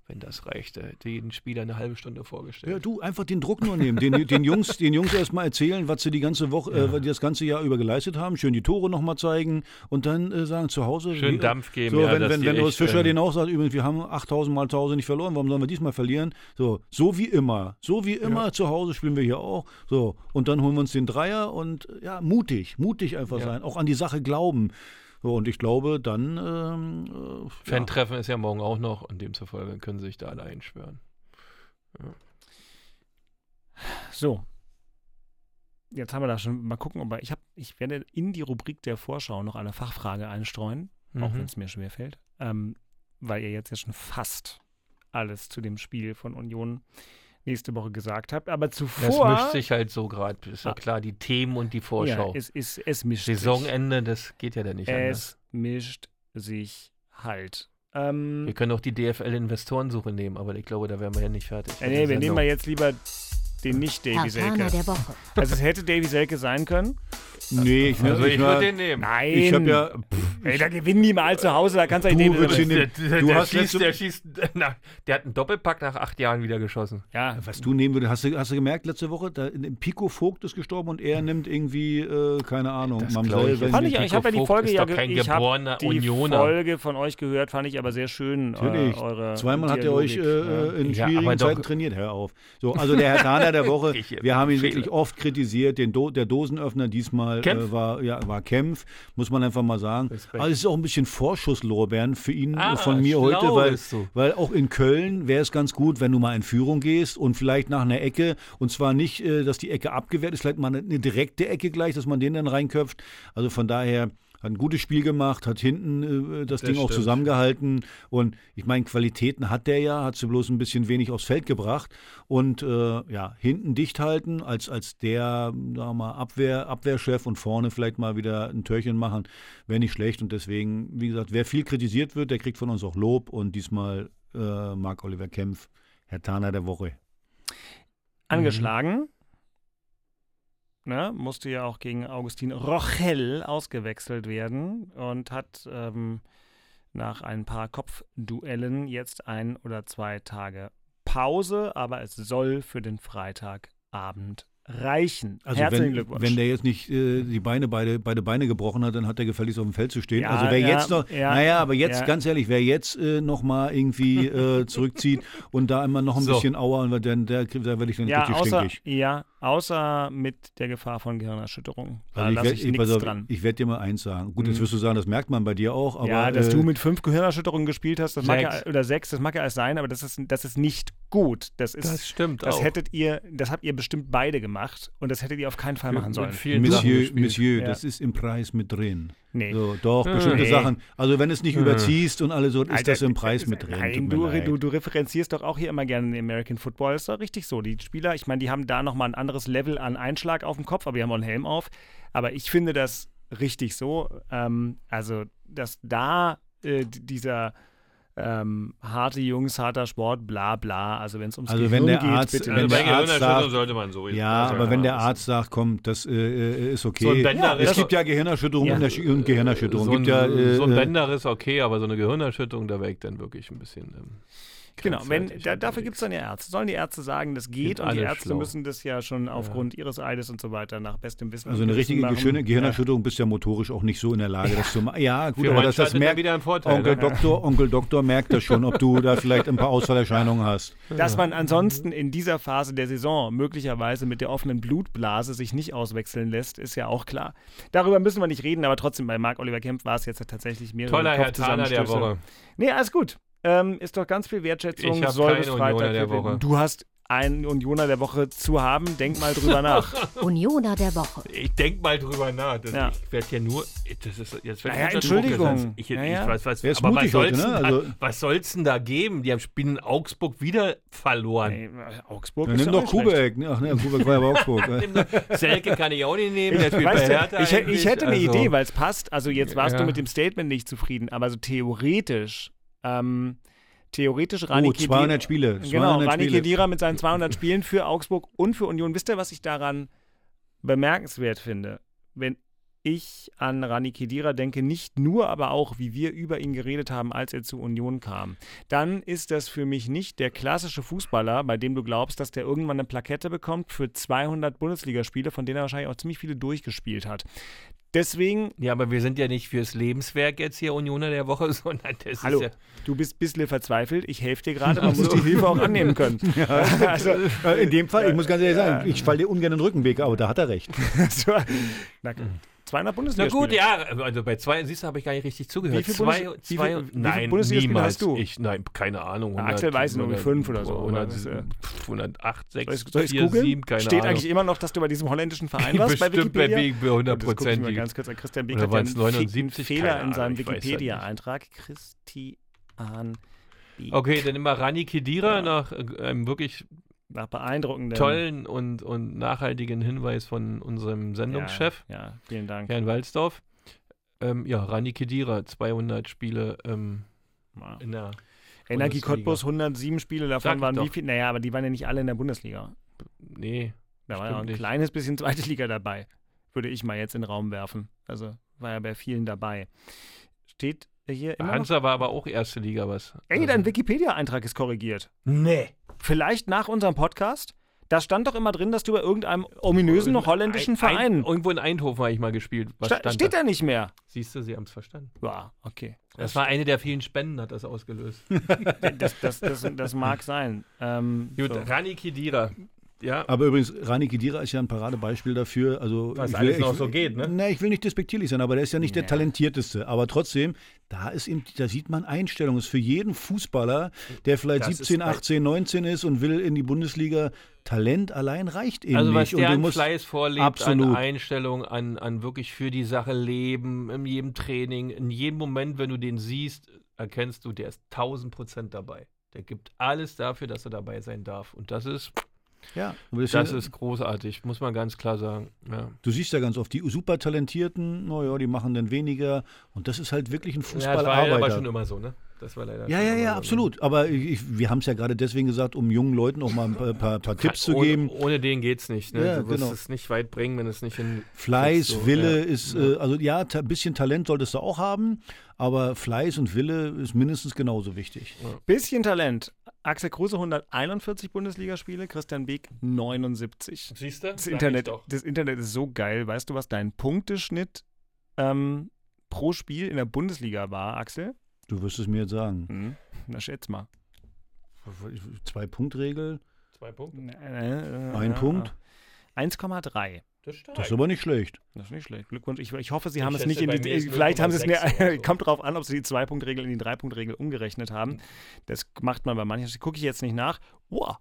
Wenn das reichte. Hätte jeden Spieler eine halbe Stunde vorgestellt. Ja, du, einfach den Druck nur nehmen. Den, den Jungs, den Jungs erstmal erzählen, was sie die ganze Woche, äh, was die das ganze Jahr über geleistet haben. Schön die Tore nochmal zeigen und dann äh, sagen zu Hause. Schön wie- Dampf geben, So, ja, wenn, wenn, wenn Urs Fischer ähm, den auch sagt, übrigens, wir haben 8000 Mal zu Hause nicht verloren, warum sollen wir diesmal verlieren? So, so wie immer. So wie immer zu Hause spielen wir hier auch. So, und dann holen wir uns den Dreier und ja, mutig, mutig einfach Ja. sein, auch an die Sache glauben. So, und ich glaube, dann. Ähm, äh, ja. Fan-Treffen ist ja morgen auch noch und demzufolge können sie sich da alle einschwören. So. Jetzt haben wir da schon, mal gucken, ob wir, ich, hab, ich werde in die Rubrik der Vorschau noch eine Fachfrage einstreuen, auch Mhm. wenn es mir schwerfällt, ähm, weil ihr jetzt ja schon fast alles zu dem Spiel von Union nächste Woche gesagt habt. Aber Das zuvor. mischt sich halt so gerade, ist ja Ah. klar, die Themen und die ja, Vorschau. es, es, es mischt sich. Saisonende, das geht ja dann nicht anders. Es mischt sich halt. Ähm, Wir können auch die DFL-Investorensuche nehmen, aber ich glaube, da wären wir ja nicht fertig. äh, nee, wir nehmen mal jetzt lieber den nicht Davy Selke. der Woche. Also es hätte Davy Selke sein können. Nee, ich, Also ich, ich würde den nehmen. Nein. ich habe ja. Ey, da gewinnen die mal zu Hause, da kannst du Der, nehmen. der, Du der, hast schießt, der schießt, na, der hat einen Doppelpack nach acht Jahren wieder geschossen. Ja, Was du nehmen würdest, hast du, hast du gemerkt letzte Woche, da, Pico Vogt ist gestorben und er nimmt irgendwie, äh, keine Ahnung, Das Mamsell, ich Fand ich, ich habe ja die Folge ja ich hab die Unioner. Folge von euch gehört, fand ich aber sehr schön. Natürlich. Äh, eure Zweimal hat er euch äh, Dialogik, äh, in Ja, schwierigen Zeiten trainiert. Hör auf. So, also der Herr Dahner der Woche, wir haben ihn wirklich oft kritisiert. Den Do der Dosenöffner diesmal Kempf? äh, war, ja, war Kempf, muss man einfach mal sagen. Respekt. Aber es ist auch ein bisschen Vorschusslorbeeren für ihn Ah, von mir heute, weil, weil auch in Köln wäre es ganz gut, wenn du mal in Führung gehst und vielleicht nach einer Ecke und zwar nicht, äh, dass die Ecke abgewehrt ist, vielleicht mal eine, eine direkte Ecke gleich, dass man den dann reinköpft. Also von daher hat ein gutes Spiel gemacht, hat hinten äh, das, Das Ding auch stimmt. zusammengehalten und ich meine, Qualitäten hat der ja, hat sie bloß ein bisschen wenig aufs Feld gebracht und äh, ja, hinten dicht halten als, als der, sagen wir mal, Abwehr, Abwehrchef und vorne vielleicht mal wieder ein Törchen machen, wäre nicht schlecht und deswegen, wie gesagt, wer viel kritisiert wird, der kriegt von uns auch Lob und diesmal äh, Marc Oliver Kempf, Herr Taner der Woche. Angeschlagen. Ne, musste ja auch gegen Augustin Rochel ausgewechselt werden und hat ähm, nach ein paar Kopfduellen jetzt ein oder zwei Tage Pause, aber es soll für den Freitagabend reichen. Also Herzlichen wenn, Glückwunsch. wenn der jetzt nicht äh, die Beine, beide, beide Beine gebrochen hat, dann hat er gefälligst auf dem Feld zu stehen. Ja, also wer ja, jetzt noch, ja, naja, aber jetzt, ja. ganz ehrlich, wer jetzt äh, nochmal irgendwie äh, zurückzieht und da immer noch ein So. bisschen Auer, und dann, der, da werde ich dann ja, richtig außer, stinkig. ja, außer mit der Gefahr von Gehirnerschütterung. Da Also ich lasse werde ich ich, nichts dran. ich werd dir mal eins sagen. Gut, jetzt Mhm. wirst du sagen, das merkt man bei dir auch, aber ja, dass äh, du mit fünf Gehirnerschütterungen gespielt hast, das mag ja, Sechs. oder sechs, das mag ja alles sein, aber das ist, das ist nicht gut. Das ist, Das stimmt das auch. hättet ihr, das habt ihr bestimmt beide gemacht und das hättet ihr auf keinen Fall machen sollen. Monsieur. Monsieur, Ja. das ist im Preis mit drin. Nee. So, doch, bestimmte Nee. Sachen. Also wenn es nicht überziehst und alles so, ist Alter, das im Preis mit drin. Nein, du, du, du referenzierst doch auch hier immer gerne den American Football. Das ist doch richtig so. Die Spieler, ich meine, die haben da nochmal ein anderes Level an Einschlag auf dem Kopf, aber die haben auch einen Helm auf. Aber ich finde das richtig so. Ähm, also, dass da äh, dieser ähm, harte Jungs, harter Sport, bla bla. Also wenn es ums Also Gehirn wenn der geht, Arzt- bitte wenn Also der bei Arzt sagt- sollte man so. Ja, also, aber wenn der Arzt sagt, komm, das äh, ist okay. So ein Bänder es ist gibt ja Gehirnerschütterung Ja. und Ersch- und Gehirnerschütterung. So gibt ein, ja, äh, so ein äh, Bänder ist okay, aber so eine Gehirnerschütterung, da wäre ich dann wirklich ein bisschen. Ähm, Genau, wenn, da, dafür gibt es dann ja Ärzte. Sollen die Ärzte sagen, das geht und die Ärzte schlau. müssen das ja schon aufgrund ihres Eides und so weiter nach bestem Wissen Also eine richtige machen. schöne Gehirnerschütterung bist ja motorisch auch nicht so in der Lage, das zu machen. Ja, gut, Für aber das, das er merkt wieder einen Vorteil, Onkel ne? Doktor, Onkel Doktor merkt das schon, ob du da vielleicht ein paar Ausfallerscheinungen hast. Dass man ansonsten in dieser Phase der Saison möglicherweise mit der offenen Blutblase sich nicht auswechseln lässt, ist ja auch klar. Darüber müssen wir nicht reden, aber trotzdem bei Marc-Oliver Kempf war es jetzt tatsächlich mehrere Toller Herr Thaler der. Woche. Nee, alles gut. Ähm, ist doch ganz viel Wertschätzung. Ich soll keinen bis Freitag Unioner der Woche. Du hast einen Unioner der Woche zu haben. Denk mal drüber nach. Unioner der Woche. Ich denk mal drüber nach. Das, Ja. Ich werde ja nur. Das ist, jetzt Naja, Entschuldigung. Ich, ich Naja. weiß, was, Er ist aber was soll's ne? denn Also- da, was soll's denn da geben? Die haben spielen Augsburg wieder verloren. Nee, äh, Augsburg Ja, ist nimm doch. Kubeck. ne? Ach ne, Kubeck war ja bei Augsburg. Selke kann ich auch nicht nehmen. Der spielt bei Weißt Hertha. ich, ich hätte eine Also, Idee, weil es passt. Also jetzt warst Ja. du mit dem Statement nicht zufrieden, aber so theoretisch, ähm, theoretisch Rani Oh, 200 Spiele. Genau, 200 Rani Spiele. Kedira mit seinen 200 Spielen für Augsburg und für Union. Wisst ihr, was ich daran bemerkenswert finde? Wenn ich an Rani Kedira denke, nicht nur, aber auch, wie wir über ihn geredet haben, als er zu Union kam, dann ist das für mich nicht der klassische Fußballer, bei dem du glaubst, dass der irgendwann eine Plakette bekommt für 200 Bundesligaspiele, von denen er wahrscheinlich auch ziemlich viele durchgespielt hat. Deswegen, Ja, aber wir sind ja nicht fürs Lebenswerk jetzt hier Unioner der Woche, sondern das hallo, ist ja. du bist ein bisschen verzweifelt, ich helfe dir gerade, man muss die Hilfe auch annehmen können. also, Äh, In dem Fall, ich muss ganz ehrlich sagen, ich falle dir ungern den Rückenweg, aber da hat er recht. so, na, 200 Na Bundesliga. gut, ja, also bei zwei, siehst du, habe ich gar nicht richtig zugehört. Wie viel zwei, Bundes- wie zwei, viel- wie viel nein, Bundesligaspiele niemals. hast du? Ich, nein, keine Ahnung. Na, Axel weiß nur, wie fünf oder so, aber 100, das, äh, 108, 6, Soll ich soll ich's 4, googeln? 7, keine Steht Ahnung. eigentlich immer noch, dass du bei diesem holländischen Verein warst bei Bestimmt bei Wikipedia? Wegen bei Und das guck ich mal 100%. ganz kurz an. Christian Beek hat einen 79? Fehler in seinem ja Wikipedia-Eintrag. Christian Beek. Okay, dann immer Rani Kedira nach äh, einem wirklich Nach beeindruckendem. tollen und, und nachhaltigen Hinweis von unserem Sendungschef, Ja, ja, vielen Dank. Herrn Walsdorf. Ähm, ja, Rani Kedira, 200 Spiele ähm, Ja. in der Energie Bundesliga. Cottbus, 107 Spiele, davon Sag waren wie doch. viel? Naja, aber die waren ja nicht alle in der Bundesliga. Nee, Da war ja ein nicht. kleines bisschen zweite Liga dabei. Würde ich mal jetzt in den Raum werfen. Also war ja bei vielen dabei. Steht hier immer noch? Hansa war aber auch erste Liga was. Ey, Also- dein Wikipedia-Eintrag ist korrigiert. Nee. Vielleicht nach unserem Podcast? Da stand doch immer drin, dass du bei irgendeinem ominösen holländischen Ein- Verein. Ein, irgendwo in Eindhoven habe ich mal gespielt. Was Sta stand steht da? da nicht mehr. Siehst du, sie haben es verstanden. Ja, okay. Das war eine der vielen Spenden, hat das ausgelöst. Das, das, das, das mag sein. Ähm, Gut, so. Rani Kedira. Ja, Aber übrigens, Rani Kedira ist ja ein Paradebeispiel dafür. Also Was ich alles will, noch ich, so geht, ne? Na, ich will nicht despektierlich sein, aber der ist ja nicht der Ja. talentierteste. Aber trotzdem, da ist eben, da sieht man Einstellung. Ist für jeden Fußballer, der vielleicht Das ist 17, bei- 18, 19 ist und will in die Bundesliga, Talent allein reicht eben also was nicht. Und der du an musst, Fleiß vorlebt, absolut. an Einstellung, an, an wirklich für die Sache leben, in jedem Training, in jedem Moment, wenn du den siehst, erkennst du, der ist 1000 Prozent dabei. Der gibt alles dafür, dass er dabei sein darf. Und das ist, ja, das ja, ist großartig, muss man ganz klar sagen. Ja. du siehst ja ganz oft die super Talentierten, naja, die machen dann weniger. Und das ist halt wirklich ein Ja, das war Fußballarbeiter. schon immer so, ne? Das war leider Ja, ja, ja, so, ne? absolut. Aber ich, wir haben es ja gerade deswegen gesagt, um jungen Leuten auch mal ein paar, paar, paar Tipps zu ohne, geben. Ohne den geht's nicht. Ne? Ja, du wirst genau. es nicht weit bringen, wenn es nicht hin. Fleiß, so, Wille ja. ist, Ja. äh, also ja, ein bisschen Talent solltest du auch haben, aber Fleiß und Wille ist mindestens genauso wichtig. Bisschen Talent. Axel Kruse 141 Bundesligaspiele, Christian Beek 79. Siehst du? Das Internet, das Internet ist so geil. Weißt du, was dein Punkteschnitt ähm, pro Spiel in der Bundesliga war, Axel? Du wirst es mir jetzt sagen. Hm. Na, schätz mal. Zwei-Punkt-Regel, Zwei Punkte. Äh, äh, ein ja, Punkt. 1,3. Das stimmt. Das ist aber nicht schlecht. Das ist nicht schlecht. Glückwunsch. Ich, ich hoffe, Sie Ich haben es nicht in die. ist Vielleicht haben Sie es 0,6 oder mir. so. Kommt drauf an, ob Sie die Zwei-Punkt-Regel in die Drei-Punkt-Regel umgerechnet haben. Das macht man bei manchen. Das gucke ich jetzt nicht nach. Wow.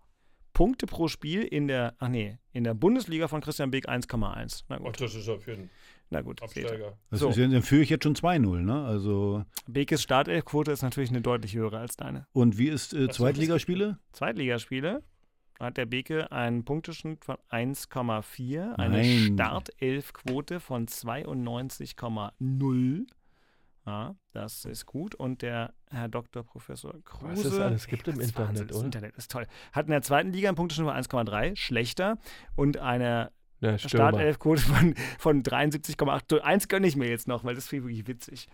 Punkte pro Spiel in der. Ach nee, in der Bundesliga von Christian Beek 1,1. Na gut. das ist ja für einen Na gut. Absteiger. Das So. ist, dann führe ich jetzt schon 2-0, ne? Also, Bekes Startelfquote ist natürlich eine deutlich höhere als deine. und wie ist äh, Zweitligaspiele? Zweitligaspiele hat der Beke einen Punkteschnitt von 1,4, eine. Startelfquote von 92,0. Ja, das ist gut. Und der Herr Dr. Professor Kruse. Was es alles gibt im das ist Internet, Wahnsinn, Das? Internet ist toll. Hat in der zweiten Liga einen Punkteschnitt von 1,3, schlechter. Und eine Ja. Startelfquote von, von 73,8. Eins gönne ich mir jetzt noch, weil das ich wirklich witzig.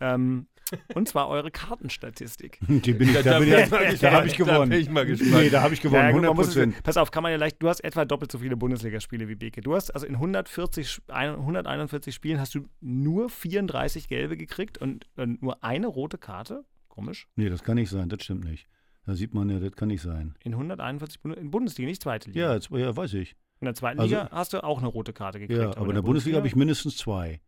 Ähm, Und zwar eure Kartenstatistik. Die bin ich, da Da bin ich, da habe ich gewonnen. Da bin ich mal gespannt. Nee, da habe ich gewonnen, Ja, gut, 100 man muss es- Prozent. Pass auf, kann man ja leicht. Du hast etwa doppelt so viele Bundesligaspiele wie Beke. Du hast also in 140, Sp- ein- 141 Spielen hast du nur 34 gelbe gekriegt und, und nur eine rote Karte. Komisch. Nee, das kann nicht sein, das stimmt nicht. Da sieht man ja, das kann nicht sein. In 141 Bund in Bundesliga, nicht zweite Liga. Ja, jetzt, ja weiß ich. In der zweiten Also- Liga hast du auch eine rote Karte gekriegt. Ja, aber in der Bundesliga habe ich mindestens zwei.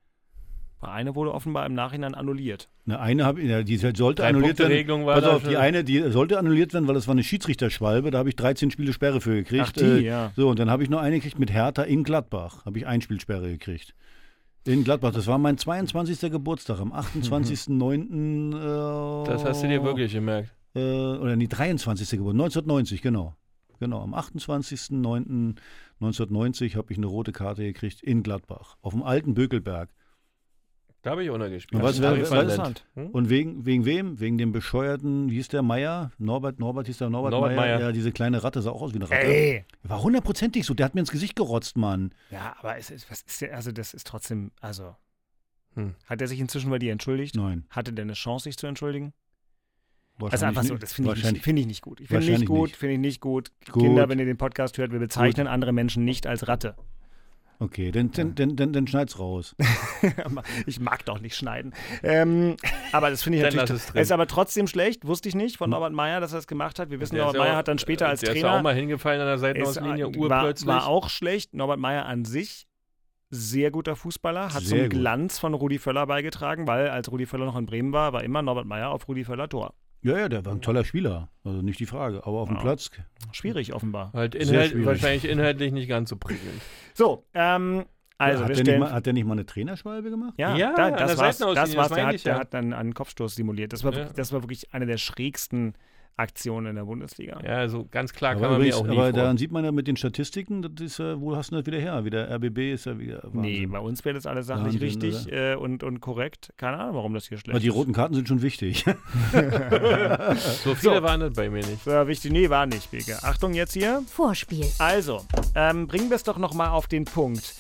Eine wurde offenbar im Nachhinein annulliert. Eine, eine habe ja, die sollte Drei annulliert werden. War Pass auf, die eine, die sollte annulliert werden, weil das war eine Schiedsrichterschwalbe. Da habe ich 13 Spiele Sperre für gekriegt. Ach, die, Äh, ja. So, und dann habe ich noch eine gekriegt mit Hertha in Gladbach. Habe ich ein Spiel Sperre gekriegt. In Gladbach. Das war mein 22. Geburtstag am 28.09. Äh, Das hast du dir wirklich gemerkt. Äh, oder nee, 23. Geburtstag. 1990, genau. Genau, am 28.09.1990 habe ich eine rote Karte gekriegt in Gladbach. Auf dem alten Bökelberg. Da habe ich auch noch gespielt. Und was, wer, interessant. wer, und wegen, wegen wem? Wegen dem bescheuerten, wie hieß der Meier? Norbert, Norbert hieß der Norbert, Norbert Meier. Meier. Ja, diese kleine Ratte sah auch aus wie eine Ratte. Ey! War hundertprozentig so. Der hat mir ins Gesicht gerotzt, Mann. Ja, aber es ist, was ist der, also das ist trotzdem, also. Hm. Hat er sich inzwischen bei dir entschuldigt? Nein. Hatte der eine Chance, sich zu entschuldigen? Also Wahrscheinlich einfach so, nicht. das finde ich, nicht- Wahrscheinlich- find ich nicht gut. Ich finde nicht gut, finde ich nicht gut. Gut. Kinder, wenn ihr den Podcast hört, wir bezeichnen andere Menschen nicht als Ratte. Okay, dann, dann, dann, dann, dann schneid's raus. ich mag doch nicht schneiden. Ähm, aber das finde ich natürlich. es ist aber trotzdem schlecht, wusste ich nicht von Norbert Meyer, dass er das gemacht hat. Wir wissen, Der Norbert Meyer hat dann später als der Trainer. ist ja auch mal hingefallen an der Seitenauslinie, war, urplötzlich. war auch schlecht. Norbert Meyer an sich sehr guter Fußballer, hat Sehr zum gut. Glanz von Rudi Völler beigetragen, weil als Rudi Völler noch in Bremen war, war immer Norbert Meyer auf Rudi Völler Tor. Ja, ja, der war ein toller Spieler. Also nicht die Frage. Aber auf dem Ja. Platz. Schwierig offenbar. halt Sehr inhalt, schwierig. wahrscheinlich inhaltlich nicht ganz so prickelnd. So, ähm, also hat, wir der mal, hat der nicht mal eine Trainerschwalbe gemacht? Ja, Ja, da, das war's. Das war's. das Der, hat, ich der ja. hat dann einen Kopfstoß simuliert. Das war, Ja. wirklich, das war wirklich eine der schrägsten Aktionen in der Bundesliga. Ja, also ganz klar kann Aber, man mir übrigens, auch nie aber vor. daran sieht man ja mit den Statistiken, das ist ja, wo hast du das wieder her? Wieder RBB ist ja wieder. Wahnsinn. Nee, bei uns wäre das alles sachlich Wahnsinn, richtig äh, und, und korrekt. Keine Ahnung, warum das hier schlecht Aber die ist. roten Karten sind schon wichtig. so viele So. waren das bei mir nicht. So, wichtig. Nee, war nicht, Beke. Achtung jetzt hier. Vorspiel. Also, ähm, bringen wir es doch nochmal auf den Punkt.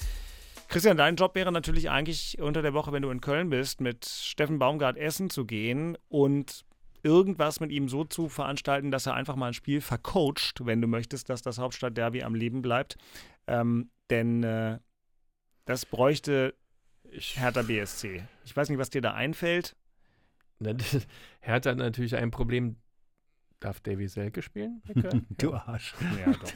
Christian, dein Job wäre natürlich eigentlich unter der Woche, wenn du in Köln bist, mit Steffen Baumgart essen zu gehen und irgendwas mit ihm so zu veranstalten, dass er einfach mal ein Spiel vercoacht, wenn du möchtest, dass das Hauptstadtderby am Leben bleibt. Ähm, denn äh, das bräuchte Hertha BSC. Ich weiß nicht, was dir da einfällt. Na, das- Hertha hat natürlich ein Problem. Darf Davy Selke spielen? du Arsch. Ja, doch.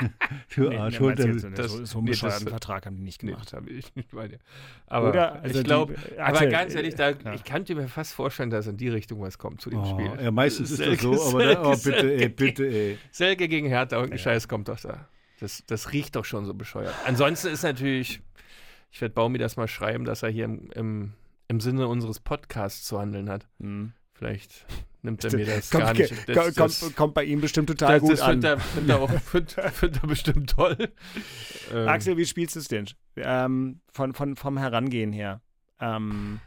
Du Nee, Arsch. nee, so, eine- das- so, so einen nee, bescheuerten das- Vertrag haben die nicht Nee, gemacht. das habe ich nicht bei dir. Aber Oder? Also ich glaube, aber ganz ehrlich, da, ja. ich könnte mir fast vorstellen, dass in die Richtung was kommt zu dem Oh, Spiel. ja, meistens ist das Selke, so, aber da, oh, Selke, bitte, ey, Selke bitte, gegen- ey. Selke gegen Hertha, irgendein Scheiß kommt doch da. Das, das riecht doch schon so bescheuert. Ansonsten ist natürlich, ich werde Baumi das mal schreiben, dass er hier im, im, im Sinne unseres Podcasts zu handeln hat. Hm. Vielleicht nimmt er mir das kommt, gar nicht. kommt, Das, das, kommt, kommt bei ihm bestimmt total das, gut das an. findet er, findet er, findet er bestimmt toll. Ähm, Axel, wie spielst du es denn? Ähm, von, von, vom Herangehen her. Ähm,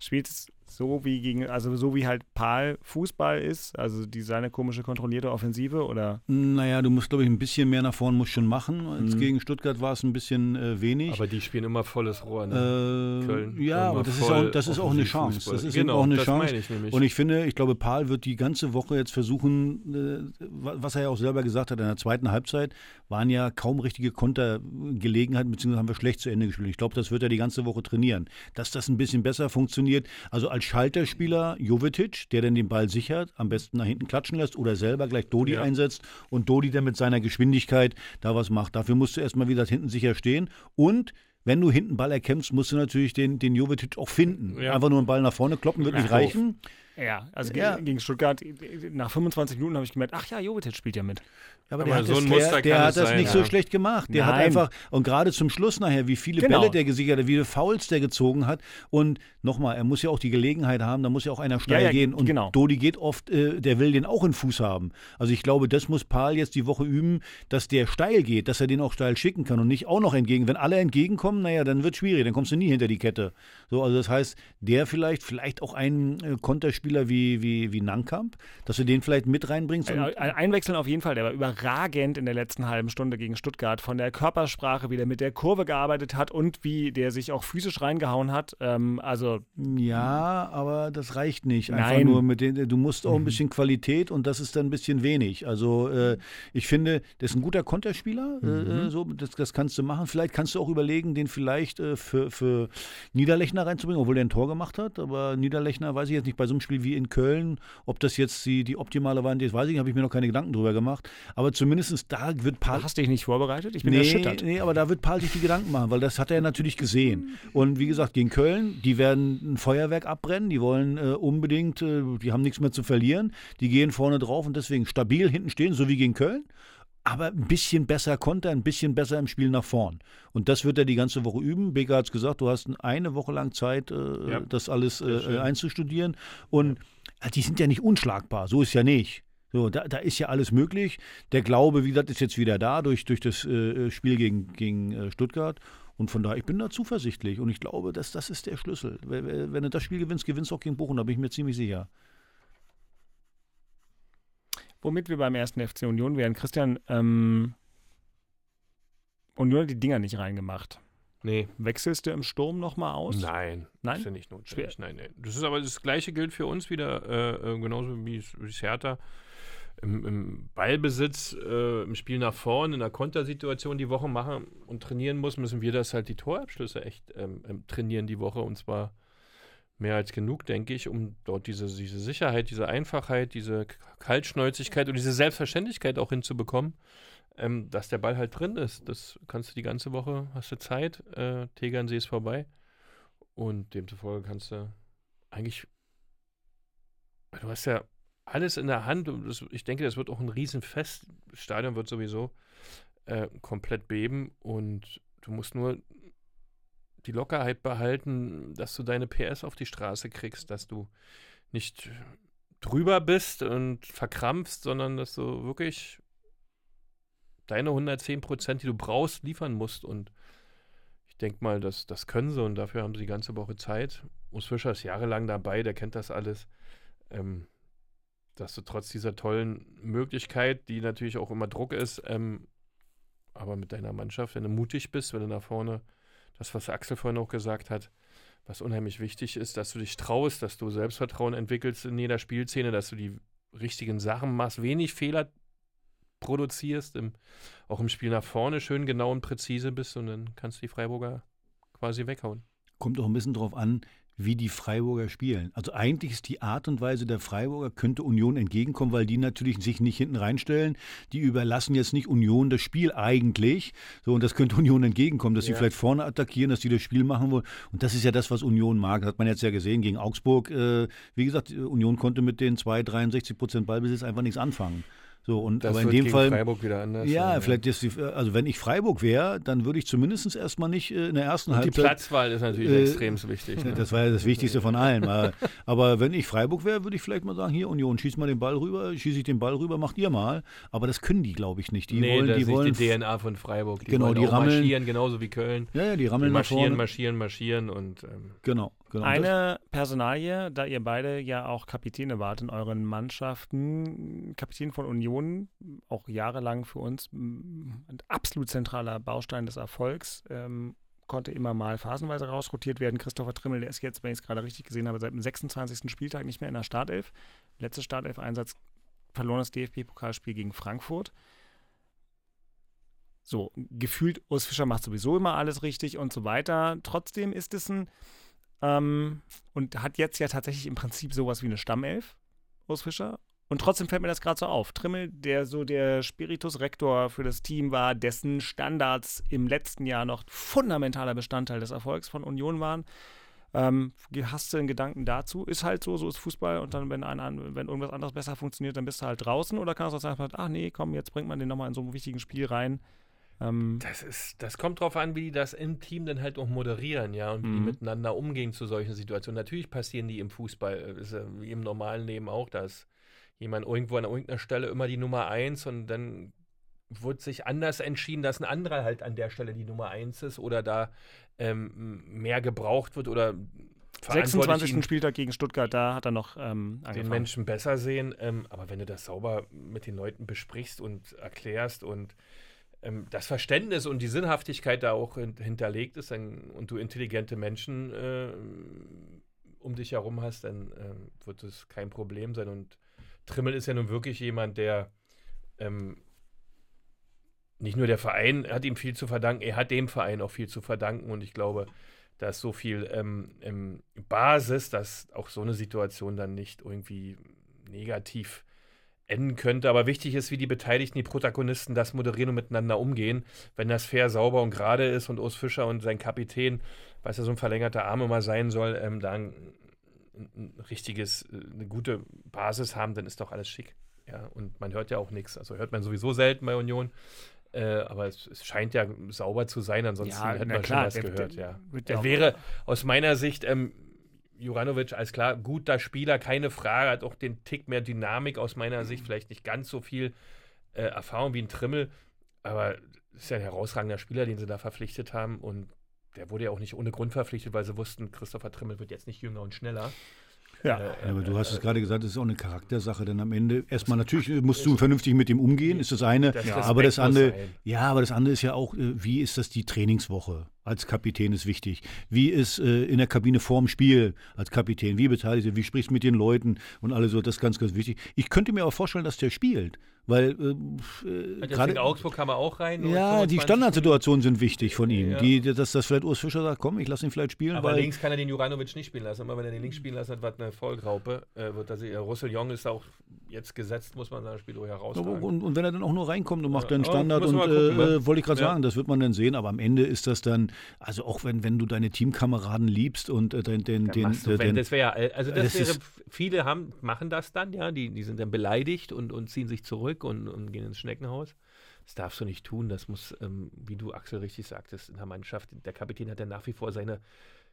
spielst es so wie gegen, also so wie halt Pal Fußball ist, also die seine komische kontrollierte Offensive oder? Naja, du musst, glaube ich, ein bisschen mehr nach vorne musst schon machen. Jetzt Mhm. gegen Stuttgart war es ein bisschen äh, wenig. aber die spielen immer volles Rohr. Ne? Äh, Köln. ja, aber das ist, auch, das ist auch eine Chance. Offensivfußball. Das ist genau, auch eine das Chance. meine ich nämlich. Und ich finde, ich glaube, Paul wird die ganze Woche jetzt versuchen, äh, wa- was er ja auch selber gesagt hat, in der zweiten Halbzeit waren ja kaum richtige Kontergelegenheiten, beziehungsweise haben wir schlecht zu Ende gespielt. Ich glaube, das wird er die ganze Woche trainieren. Dass das ein bisschen besser funktioniert. Also als Schalterspieler Jovetic, der dann den Ball sichert, am besten nach hinten klatschen lässt oder selber gleich Dodi Ja. einsetzt und Dodi dann mit seiner Geschwindigkeit da was macht. Dafür musst du erstmal wieder hinten sicher stehen und wenn du hinten Ball erkämpfst, musst du natürlich den, den Jovetic auch finden. Ja. Einfach nur einen Ball nach vorne kloppen wird nicht reichen. Ja, also Ja. Gegen, gegen Stuttgart, nach 25 Minuten habe ich gemerkt, ach ja, Jovetic spielt ja mit. Ja, aber, Aber der hat so das, der, der hat es das sein, nicht ja. so schlecht gemacht. Der hat Nein. einfach, und gerade zum Schluss nachher, wie viele Genau. Bälle der gesichert hat, wie viele Fouls der gezogen hat. Und nochmal, er muss ja auch die Gelegenheit haben, da muss ja auch einer steil Ja, ja, gehen. Und genau. Dodi geht oft, äh, der will den auch in Fuß haben. Also ich glaube, das muss Paul jetzt die Woche üben, dass der steil geht, dass er den auch steil schicken kann und nicht auch noch entgegen. Wenn alle entgegenkommen, naja, dann wird schwierig, dann kommst du nie hinter die Kette. So, also das heißt, der vielleicht, vielleicht auch einen äh, Konterspieler wie, wie, wie Nankamp, dass du den vielleicht mit reinbringst. Ein, einwechseln auf jeden Fall, der war überragend in der letzten halben Stunde gegen Stuttgart. Von der Körpersprache, wie der mit der Kurve gearbeitet hat und wie der sich auch physisch reingehauen hat. Ähm, also ja, aber das reicht nicht. Einfach Nein. nur mit den, du musst auch ein bisschen Qualität und das ist dann ein bisschen wenig. Also äh, ich finde, der ist ein guter Konterspieler. Äh, so, das, das kannst du machen. Vielleicht kannst du auch überlegen, den vielleicht äh, für, für Niederlechner reinzubringen, obwohl der ein Tor gemacht hat. Aber Niederlechner weiß ich jetzt nicht bei so einem Spiel wie in Köln, ob das jetzt die, die optimale Variante ist, weiß ich habe ich mir noch keine Gedanken drüber gemacht. Aber zumindest da wird Paul. hast dich nicht vorbereitet? Ich bin nee, erschüttert. nee, aber da wird Paul sich die Gedanken machen, weil das hat er natürlich gesehen. Und wie gesagt, gegen Köln, die werden ein Feuerwerk abbrennen, die wollen äh, unbedingt, äh, die haben nichts mehr zu verlieren, die gehen vorne drauf und deswegen stabil hinten stehen, so wie gegen Köln. Aber ein bisschen besser Konter, ein bisschen besser im Spiel nach vorn. Und das wird er die ganze Woche üben. Becker hat es gesagt, du hast eine Woche lang Zeit, äh, Ja. das alles äh, äh, einzustudieren. Und äh, die sind ja nicht unschlagbar, so ist ja nicht. So, da, da ist ja alles möglich. Der Glaube, wie gesagt, ist jetzt wieder da durch, durch das äh, Spiel gegen, gegen äh, Stuttgart. Und von daher, ich bin da zuversichtlich. Und ich glaube, dass das ist der Schlüssel. Wenn, wenn du das Spiel gewinnst, gewinnst du auch gegen Bochum, da bin ich mir ziemlich sicher. Womit wir beim ersten FC Union wären. Christian, ähm, Union hat die Dinger nicht reingemacht. Nee. Wechselst du im Sturm nochmal aus? Nein, Nein? ist ja nicht notwendig. Nein, nein. Das ist aber das Gleiche gilt für uns wieder, äh, äh, genauso wie es Hertha. Im, Im Ballbesitz, äh, im Spiel nach vorn, in der Kontersituation die Woche machen und trainieren muss, müssen wir das halt die Torabschlüsse echt ähm, ähm, trainieren die Woche und zwar mehr als genug, denke ich, um dort diese, diese Sicherheit, diese Einfachheit, diese Kaltschnäuzigkeit und diese Selbstverständlichkeit auch hinzubekommen, ähm, dass der Ball halt drin ist. Das kannst du die ganze Woche, hast du Zeit, äh, Tegernsee ist vorbei und demzufolge kannst du eigentlich, du hast ja alles in der Hand und das, ich denke, das wird auch ein Riesenfest. Das Stadion wird sowieso äh, komplett beben und du musst nur die Lockerheit behalten, dass du deine PS auf die Straße kriegst, dass du nicht drüber bist und verkrampfst, sondern dass du wirklich deine 110 Prozent, die du brauchst, liefern musst. Und ich denke mal, das, das können sie und dafür haben sie die ganze Woche Zeit. Urs Fischer ist jahrelang dabei, der kennt das alles. Ähm, dass du trotz dieser tollen Möglichkeit, die natürlich auch immer Druck ist, ähm, aber mit deiner Mannschaft, wenn du mutig bist, wenn du nach vorne, das, was Axel vorhin auch gesagt hat, was unheimlich wichtig ist, dass du dich traust, dass du Selbstvertrauen entwickelst in jeder Spielszene, dass du die richtigen Sachen machst, wenig Fehler produzierst, im, auch im Spiel nach vorne schön genau und präzise bist und dann kannst du die Freiburger quasi weghauen. Kommt auch ein bisschen drauf an, wie die Freiburger spielen. Also eigentlich ist die Art und Weise der Freiburger, könnte Union entgegenkommen, weil die natürlich sich nicht hinten reinstellen. Die überlassen jetzt nicht Union das Spiel eigentlich. So, und das könnte Union entgegenkommen, dass sie Ja. vielleicht vorne attackieren, dass sie das Spiel machen wollen. Und das ist ja das, was Union mag. Das hat man jetzt ja gesehen gegen Augsburg. Äh, wie gesagt, Union konnte mit den 2, 63 Prozent Ballbesitz einfach nichts anfangen. So, und Das aber in dem gegen Fall. Freiburg wieder anders Ja, sein, ja. vielleicht ist die, also wenn ich Freiburg wäre, dann würde ich zumindest erstmal nicht äh, in der ersten Und die Halbzeit. Platzwahl ist natürlich Äh, extrem wichtig. Ne? Das war ja das Wichtigste von allem. Aber- Aber wenn ich Freiburg wäre, würde ich vielleicht mal sagen, hier Union, schieß mal den Ball rüber, schieße ich den Ball rüber, macht ihr mal. Aber das können die, glaube ich, nicht. Die nee, wollen, das die ist wollen die DNA von Freiburg. Die Genau, wollen die rammeln- marschieren, genauso wie Köln. Ja, ja, die Die rammeln nach marschieren, vorne. marschieren, marschieren und ähm, Genau, genau. Eine Personalie, da ihr beide ja auch Kapitäne wart in euren Mannschaften, Kapitän von Union, auch jahrelang für uns ein absolut zentraler Baustein des Erfolgs, ähm, konnte immer mal phasenweise rausrotiert werden. Christopher Trimmel, der ist jetzt, wenn ich es gerade richtig gesehen habe, seit dem 26. Spieltag nicht mehr in der Startelf. Letzter Startelf-Einsatz, verlorenes DFB-Pokalspiel gegen Frankfurt. So, gefühlt, Urs Fischer macht sowieso immer alles richtig und so weiter. Trotzdem ist es ein, ähm, und hat jetzt ja tatsächlich im Prinzip sowas wie eine Stammelf, Urs Fischer. Und trotzdem fällt mir das gerade so auf. Trimmel, der so der Spiritus Rector für das Team war, dessen Standards im letzten Jahr noch fundamentaler Bestandteil des Erfolgs von Union waren. Ähm, hast du einen Gedanken dazu? Ist halt so, so ist Fußball und dann, wenn, ein, wenn irgendwas anderes besser funktioniert, dann bist du halt draußen oder kannst du auch sagen, ach nee, komm, jetzt bringt man den nochmal in so ein wichtiges Spiel rein. Ähm, das ist, das kommt drauf an, wie die das im Team dann halt auch moderieren, ja, und wie die Mhm. miteinander umgehen zu solchen Situationen. Natürlich passieren die im Fußball, äh, ist wie im normalen Leben auch, da ist jemand irgendwo an irgendeiner Stelle immer die Nummer eins und dann wird sich anders entschieden, dass ein anderer halt an der Stelle die Nummer eins ist oder da ähm, mehr gebraucht wird oder 26. Spieltag gegen Stuttgart, da hat er noch ähm, angefangen. den Menschen besser sehen. Ähm, aber wenn du das sauber mit den Leuten besprichst und erklärst und ähm, das Verständnis und die Sinnhaftigkeit da auch hin hinterlegt ist dann, und du intelligente Menschen äh, um dich herum hast, dann äh, wird es kein Problem sein. Und Trimmel ist ja nun wirklich jemand, der ähm, nicht nur der Verein hat ihm viel zu verdanken, er hat dem Verein auch viel zu verdanken. Und ich glaube, da ist so viel ähm, Basis, dass auch so eine Situation dann nicht irgendwie negativ enden könnte. Aber wichtig ist, wie die Beteiligten, die Protagonisten das moderieren und miteinander umgehen. Wenn das fair, sauber und gerade ist und Urs Fischer und sein Kapitän, was ja so ein verlängerter Arm immer sein soll, ähm, da ein, richtiges, äh, eine gute Basis haben, dann ist doch alles schick. Ja, und man hört ja auch nichts. Also hört man sowieso selten bei Union. Äh, aber es, es, scheint ja sauber zu sein, ansonsten ja, hätte man klar, schon was gehört. Der, ja. Er wäre aus meiner Sicht ähm, Juranovic als klar guter Spieler, keine Frage, hat auch den Tick mehr Dynamik aus meiner Sicht, vielleicht nicht ganz so viel äh, Erfahrung wie ein Trimmel, aber ist ja ein herausragender Spieler, den sie da verpflichtet haben und der wurde ja auch nicht ohne Grund verpflichtet, weil sie wussten, Christopher Trimmel wird jetzt nicht jünger und schneller. Ja. Äh, aber du hast es gerade gesagt, es ist auch eine Charaktersache, denn am Ende erstmal natürlich musst du vernünftig mit ihm umgehen, ist das eine, das aber das andere, ja, aber das andere ist ja auch, äh, wie ist das die Trainingswoche? Als Kapitän ist wichtig. Wie ist äh, in der Kabine vorm Spiel als Kapitän? Wie beteiligt Wie sprichst du mit den Leuten und alles so? Das ist ganz, ganz wichtig. Ich könnte mir auch vorstellen, dass der spielt. Weil äh, gerade Augsburg kam er auch rein. Ja, die Standardsituationen sind wichtig von ihm. Ja. Die, dass, dass vielleicht Urs Fischer sagt, komm, ich lasse ihn vielleicht spielen. Aber links kann er den Juranovic nicht spielen lassen. Immer wenn er den links spielen lassen hat, war eine Vollgraupe. Äh, wird das, äh, Russell Jong ist auch jetzt gesetzt, muss man das Spiel durch heraustragen. Und, und, wenn er dann auch nur reinkommt und macht ja, dann Standard und gucken, äh, ne? wollte ich gerade ja. sagen, das wird man dann sehen. Aber am Ende ist das dann, also auch wenn, wenn du deine Teamkameraden liebst und äh, den, den, den, den, den, das wäre also das, das wäre, viele haben, machen das dann, ja, die, die sind dann beleidigt und, und ziehen sich zurück und, und gehen ins Schneckenhaus. Das darfst du nicht tun. Das muss, ähm, wie du Axel richtig sagtest, in der Mannschaft, der Kapitän hat ja nach wie vor seine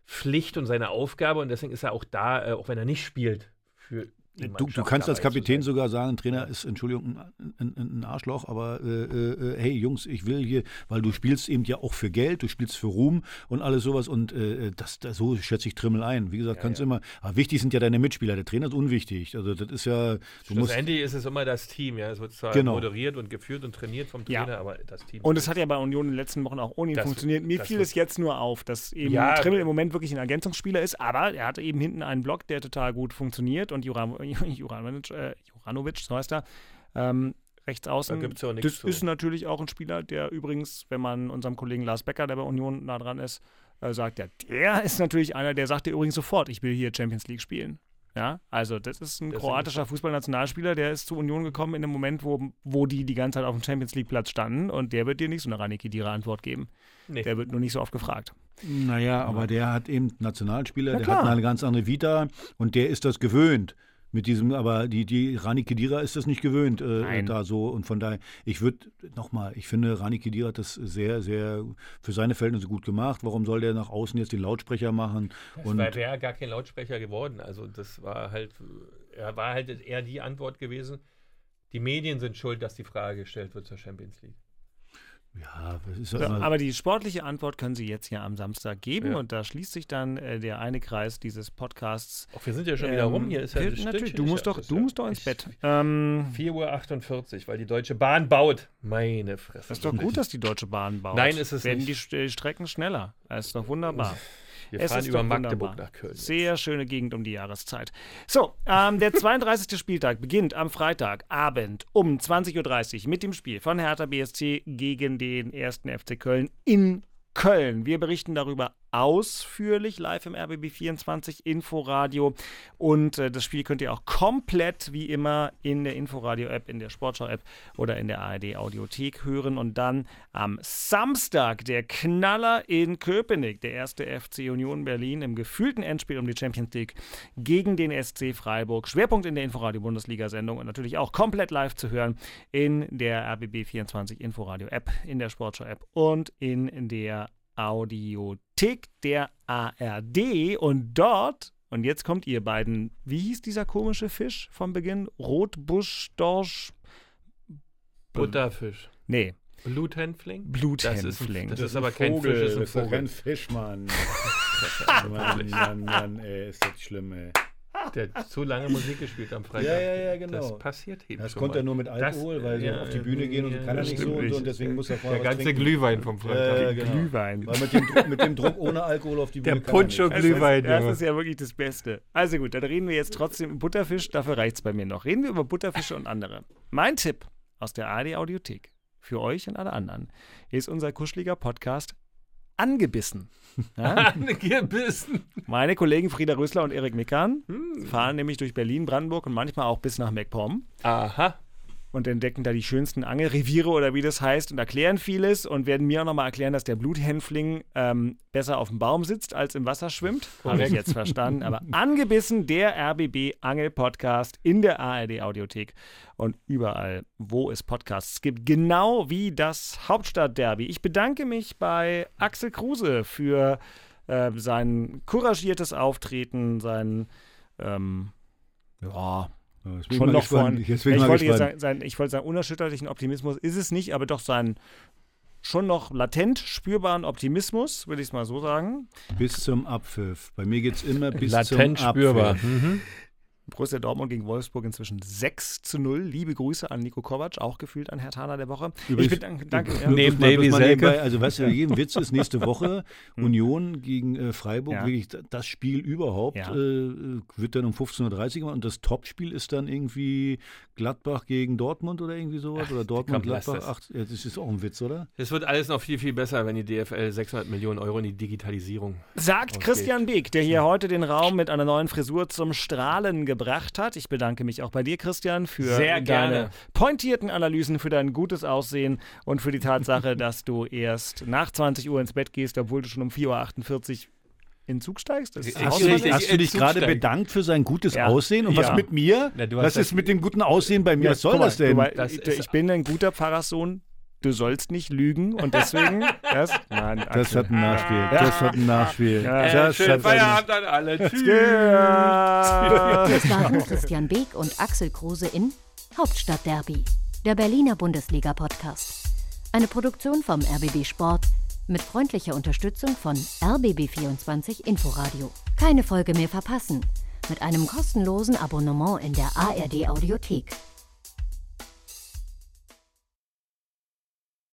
Pflicht und seine Aufgabe und deswegen ist er auch da, äh, auch wenn er nicht spielt, für Du, du, kannst als Kapitän sogar sagen, ein Trainer ist, Entschuldigung, ein, ein, ein Arschloch, aber äh, äh, hey Jungs, ich will hier, weil du spielst eben ja auch für Geld, du spielst für Ruhm und alles sowas und äh, das, das, so schätze ich Trimmel ein. Wie gesagt, ja, kannst ja. immer, aber wichtig sind ja deine Mitspieler, der Trainer ist unwichtig. Also das ist ja, du musst. Ende ist es immer das Team, ja, es wird zwar genau. moderiert und geführt und trainiert vom Trainer, ja. aber das Team. Und es hat ja bei Union in den letzten Wochen auch ohne ihn das funktioniert. Mir fiel es jetzt nur auf, dass eben ja, Trimmel im Moment wirklich ein Ergänzungsspieler ist, aber er hatte eben hinten einen Block, der total gut funktioniert und Juran, Juran äh, Juranovic, so heißt er, ähm, rechts außen. Da gibt's ja das ist natürlich auch ein Spieler, der übrigens, wenn man unserem Kollegen Lars Becker, der bei Union nah dran ist, äh, sagt, ja, der ist natürlich einer, der sagt dir übrigens sofort, ich will hier Champions League spielen. Ja, also das ist ein das kroatischer Fußballnationalspieler, der ist zur Union gekommen in einem Moment, wo, wo die die ganze Zeit auf dem Champions League Platz standen und der wird dir nicht so eine reine Kedira Antwort geben. Nee. Der wird nur nicht so oft gefragt. Naja, aber der hat eben Nationalspieler, der hat eine ganz andere Vita und der ist das gewöhnt mit diesem, aber die, die Rani Kedira ist das nicht gewöhnt, äh, da so. Und von daher, ich würde nochmal, ich finde, Rani Kedira hat das sehr, sehr für seine Verhältnisse gut gemacht. Warum soll der nach außen jetzt den Lautsprecher machen? Das und wäre ja gar kein Lautsprecher geworden. Also das war halt, er war halt eher die Antwort gewesen. Die Medien sind schuld, dass die Frage gestellt wird zur Champions League. Ja, ist ja, aber die sportliche Antwort können Sie jetzt ja am Samstag geben ja. und da schließt sich dann äh, der eine Kreis dieses Podcasts. Ach, wir sind ja schon ähm, wieder rum. Hier ist ja natürlich. natürlich. Du musst doch, du musst doch ins Bett. Ähm, 4.48 Uhr, weil die Deutsche Bahn baut. Meine Fresse. Das ist doch gut, dass die Deutsche Bahn baut. Nein, ist es Werden nicht. Werden die Strecken schneller. Das ist doch wunderbar. Wir es fahren über Magdeburg nach Köln. Sehr schöne Gegend um die Jahreszeit. So, ähm, der 32. Spieltag beginnt am Freitagabend um 20.30 Uhr mit dem Spiel von Hertha BSC gegen den 1. FC Köln in Köln. Wir berichten darüber ausführlich live im RBB24 Inforadio. Und äh, das Spiel könnt ihr auch komplett wie immer in der Inforadio-App, in der Sportschau-App oder in der ARD-Audiothek hören. Und dann am Samstag der Knaller in Köpenick, der erste FC Union Berlin im gefühlten Endspiel um die Champions League gegen den SC Freiburg. Schwerpunkt in der Inforadio-Bundesliga-Sendung und natürlich auch komplett live zu hören in der RBB24 Inforadio-App, in der Sportschau-App und in der Audiothek der ARD und dort, und jetzt kommt ihr beiden, wie hieß dieser komische Fisch vom Beginn? Rotbuschdorsch? Butterfisch. Nee. Bluthänfling? Bluthänfling. Das ist, das ist aber kein Fisch, das ist ein das ist doch Vogel. kein Fisch, Mann. Mann, Mann, Mann, ey, ist das schlimm, ey. Der hat zu lange Musik gespielt am Freitag. Ja, ja, ja, genau. Das passiert eben Das konnte mal. er nur mit Alkohol, Das- weil so ja, auf die Bühne gehen und so ja, kann er nicht so und, so, und deswegen muss er vorher Der ganze trinken. Glühwein vom Freitag. Ja, genau. Glühwein. Weil mit dem, Druck, mit dem Druck ohne Alkohol auf die Der Bühne kann er nicht. Puncho Das das ist ja wirklich das Beste. Also gut, dann reden wir jetzt trotzdem über Butterfisch. Dafür reicht es bei mir noch. Reden wir über Butterfische und andere. Mein Tipp aus der ARD Audiothek für euch und alle anderen ist unser kuscheliger Podcast Angebissen. Ja? Meine Kollegen Frieda Rösler und Erik Mickern fahren nämlich durch Berlin, Brandenburg und manchmal auch bis nach MacPom Aha. Und entdecken da die schönsten Angelreviere oder wie das heißt und erklären vieles und werden mir auch nochmal erklären, dass der Bluthänfling ähm, besser auf dem Baum sitzt als im Wasser schwimmt. Habe ich jetzt verstanden. Aber angebissen der RBB Angel Podcast in der ARD Audiothek und überall, wo es Podcasts gibt. Genau wie das Hauptstadtderby. Ich bedanke mich bei Axel Kruse für äh, sein couragiertes Auftreten, sein ähm, ja, Ja, ich schon noch gespannt. vorn. Ich ich, mal wollte jetzt gespannt. sagen, sein, ich wollte sagen, unerschütterlichen Optimismus ist es nicht, aber doch seinen schon noch latent spürbaren Optimismus, würde ich es mal so sagen. Bis zum Abpfiff. Bei mir geht es immer bis Latent zum spürbar. Abpfiff. Mhm. Borussia Dortmund gegen Wolfsburg inzwischen 6 zu 0. Liebe Grüße an Nico Kovac, auch gefühlt ein Herr Taner der Woche. Übrigens, ich bedanke, danke, ja. Neben Davy Selke. nebenbei, Also, was ja jedem Witz ist, nächste Woche Union gegen äh, Freiburg, Ja. wirklich das Spiel überhaupt, Ja. äh, wird dann um 15.30 Uhr und das Topspiel ist dann irgendwie Gladbach gegen Dortmund oder irgendwie sowas oder Dortmund, Gladbach. das. Ach, ja, das ist auch ein Witz, oder? Es wird alles noch viel, viel besser, wenn die DFL 600 Millionen Euro in die Digitalisierung Sagt ausgeht. Christian Beek, der hier heute den Raum mit einer neuen Frisur zum Strahlen gebracht hat. Ich bedanke mich auch bei dir, Christian, für Sehr deine gerne. pointierten Analysen, für dein gutes Aussehen und für die Tatsache, dass du erst nach 20 Uhr ins Bett gehst, obwohl du schon um 4.48 Uhr in den Zug steigst. Das Hast du, hast du dich gerade bedankt für sein gutes Ja. Aussehen? Und Ja. was mit mir? Na, was ist mit dem guten Aussehen bei mir? was soll mal, das denn? Weil, Das ich bin ein guter Pfarrerssohn. Du sollst nicht lügen und deswegen. das, nein, Das hat ein Nachspiel. Ja. Das hat ein Nachspiel. Ja. Äh, Das schönen hat ein Feierabend an alle. Tschüss. Ja. Das waren Christian Beek und Axel Kruse in Hauptstadtderby, der Berliner Bundesliga-Podcast. Eine Produktion vom RBB Sport mit freundlicher Unterstützung von RBB24 Inforadio. Keine Folge mehr verpassen mit einem kostenlosen Abonnement in der ARD Audiothek.